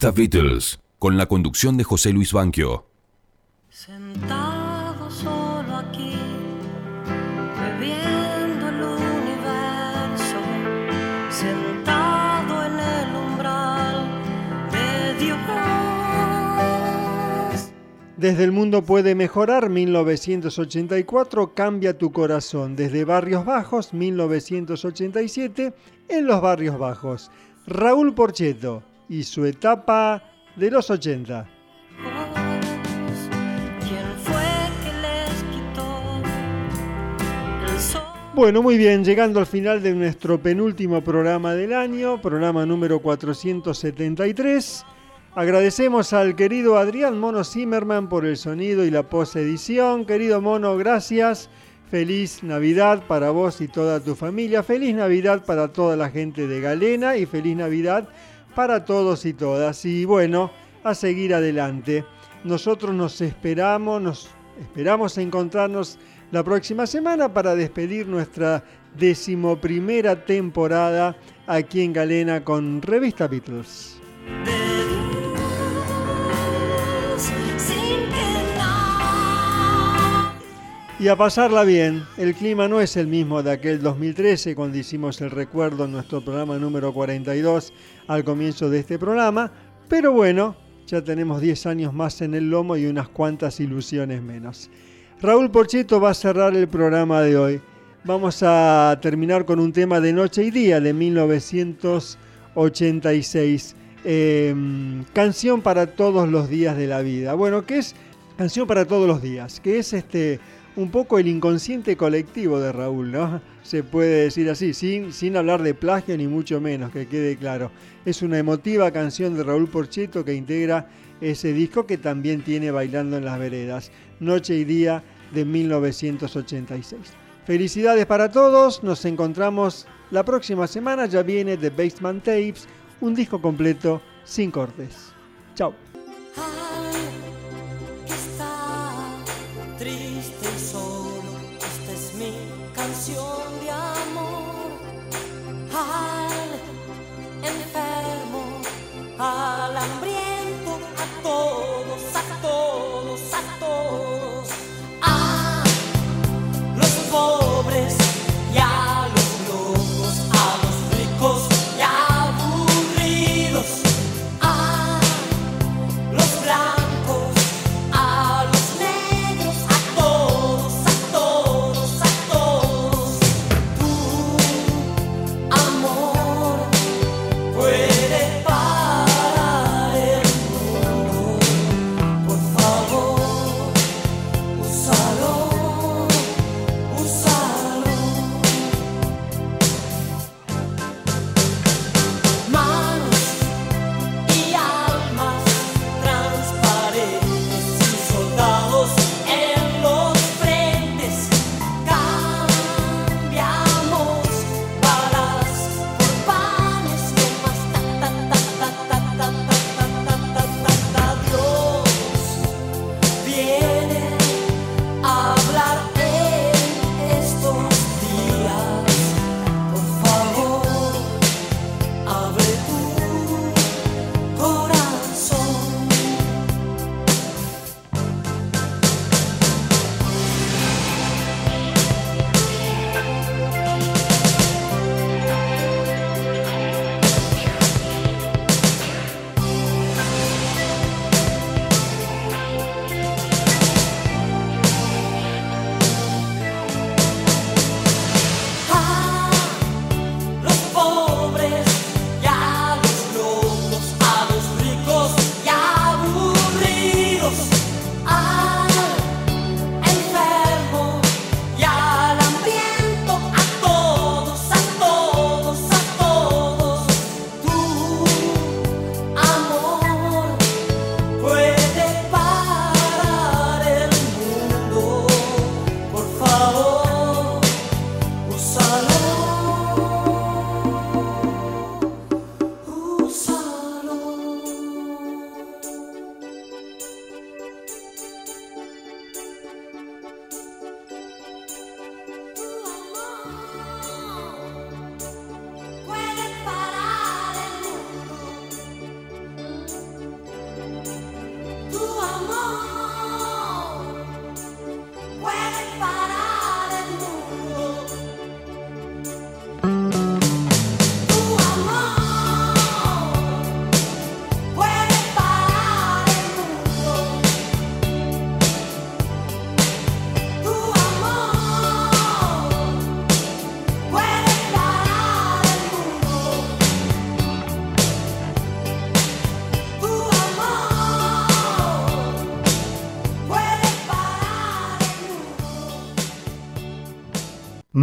Revista Beatles, con la conducción de José Luis Banquio. Sentado solo aquí, bebiendo el universo, sentado en el umbral de Dios. Desde el mundo puede mejorar, 1984, Cambia tu corazón. Desde Barrios Bajos, 1987, en los Barrios Bajos. Raúl Porcheto y su etapa de los 80. ¿Quién fue que les quitó el sol? Bueno, muy bien, llegando al final de nuestro penúltimo programa del año, programa número 473. Agradecemos al querido Adrián Mono Zimmerman por el sonido y la posedición. Querido Mono, gracias. Feliz Navidad para vos y toda tu familia. Feliz Navidad para toda la gente de Galena y feliz Navidad para todos y todas. Y bueno, a seguir adelante. Nosotros nos esperamos, nos esperamos encontrarnos la próxima semana para despedir nuestra decimoprimera temporada aquí en Galena con Revista Beatles. Y a pasarla bien, el clima no es el mismo de aquel 2013 cuando hicimos el recuerdo en nuestro programa número 42 al comienzo de este programa, pero bueno, ya tenemos 10 años más en el lomo y unas cuantas ilusiones menos. Raúl Porcheto va a cerrar el programa de hoy. Vamos a terminar con un tema de Noche y Día de 1986. Eh, canción para todos los días de la vida. Bueno, ¿qué es canción para todos los días? Que es este un poco el inconsciente colectivo de Raúl, ¿no? Se puede decir así, sin, sin hablar de plagio ni mucho menos, que quede claro. Es una emotiva canción de Raúl Porcheto que integra ese disco que también tiene Bailando en las Veredas, Noche y Día de 1986. Felicidades para todos, nos encontramos la próxima semana, ya viene The Basement Tapes, un disco completo sin cortes. Chao de amor al enfermo, al hambriento, a todos, a todos, a todos, a los pobres.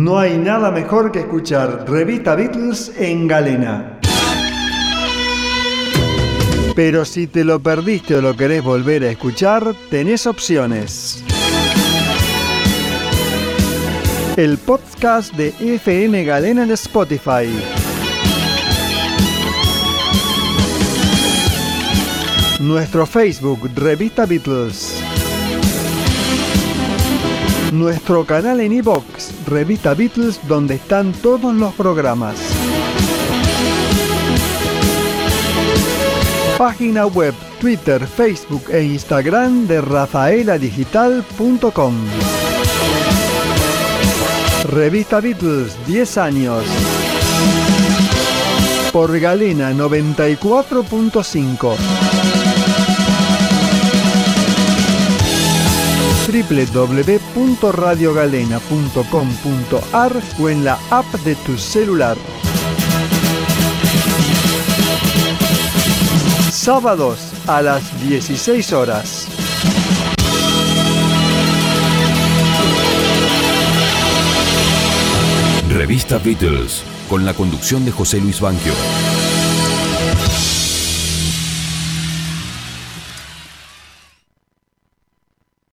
No hay nada mejor que escuchar Revista Beatles en galena. Pero si te lo perdiste o lo querés volver a escuchar, tenés opciones. El podcast de FM Galena en Spotify. Nuestro Facebook, Revista Beatles. Nuestro canal en iVox, Revista Beatles, donde están todos los programas. Página web, Twitter, Facebook e Instagram de rafaeladigital.com. Revista Beatles, 10 años. Por Galena 94.5. www.radiogalena.com.ar o en la app de tu celular. Sábados a las 16 horas. Revista Beatles, con la conducción de José Luis Banquio.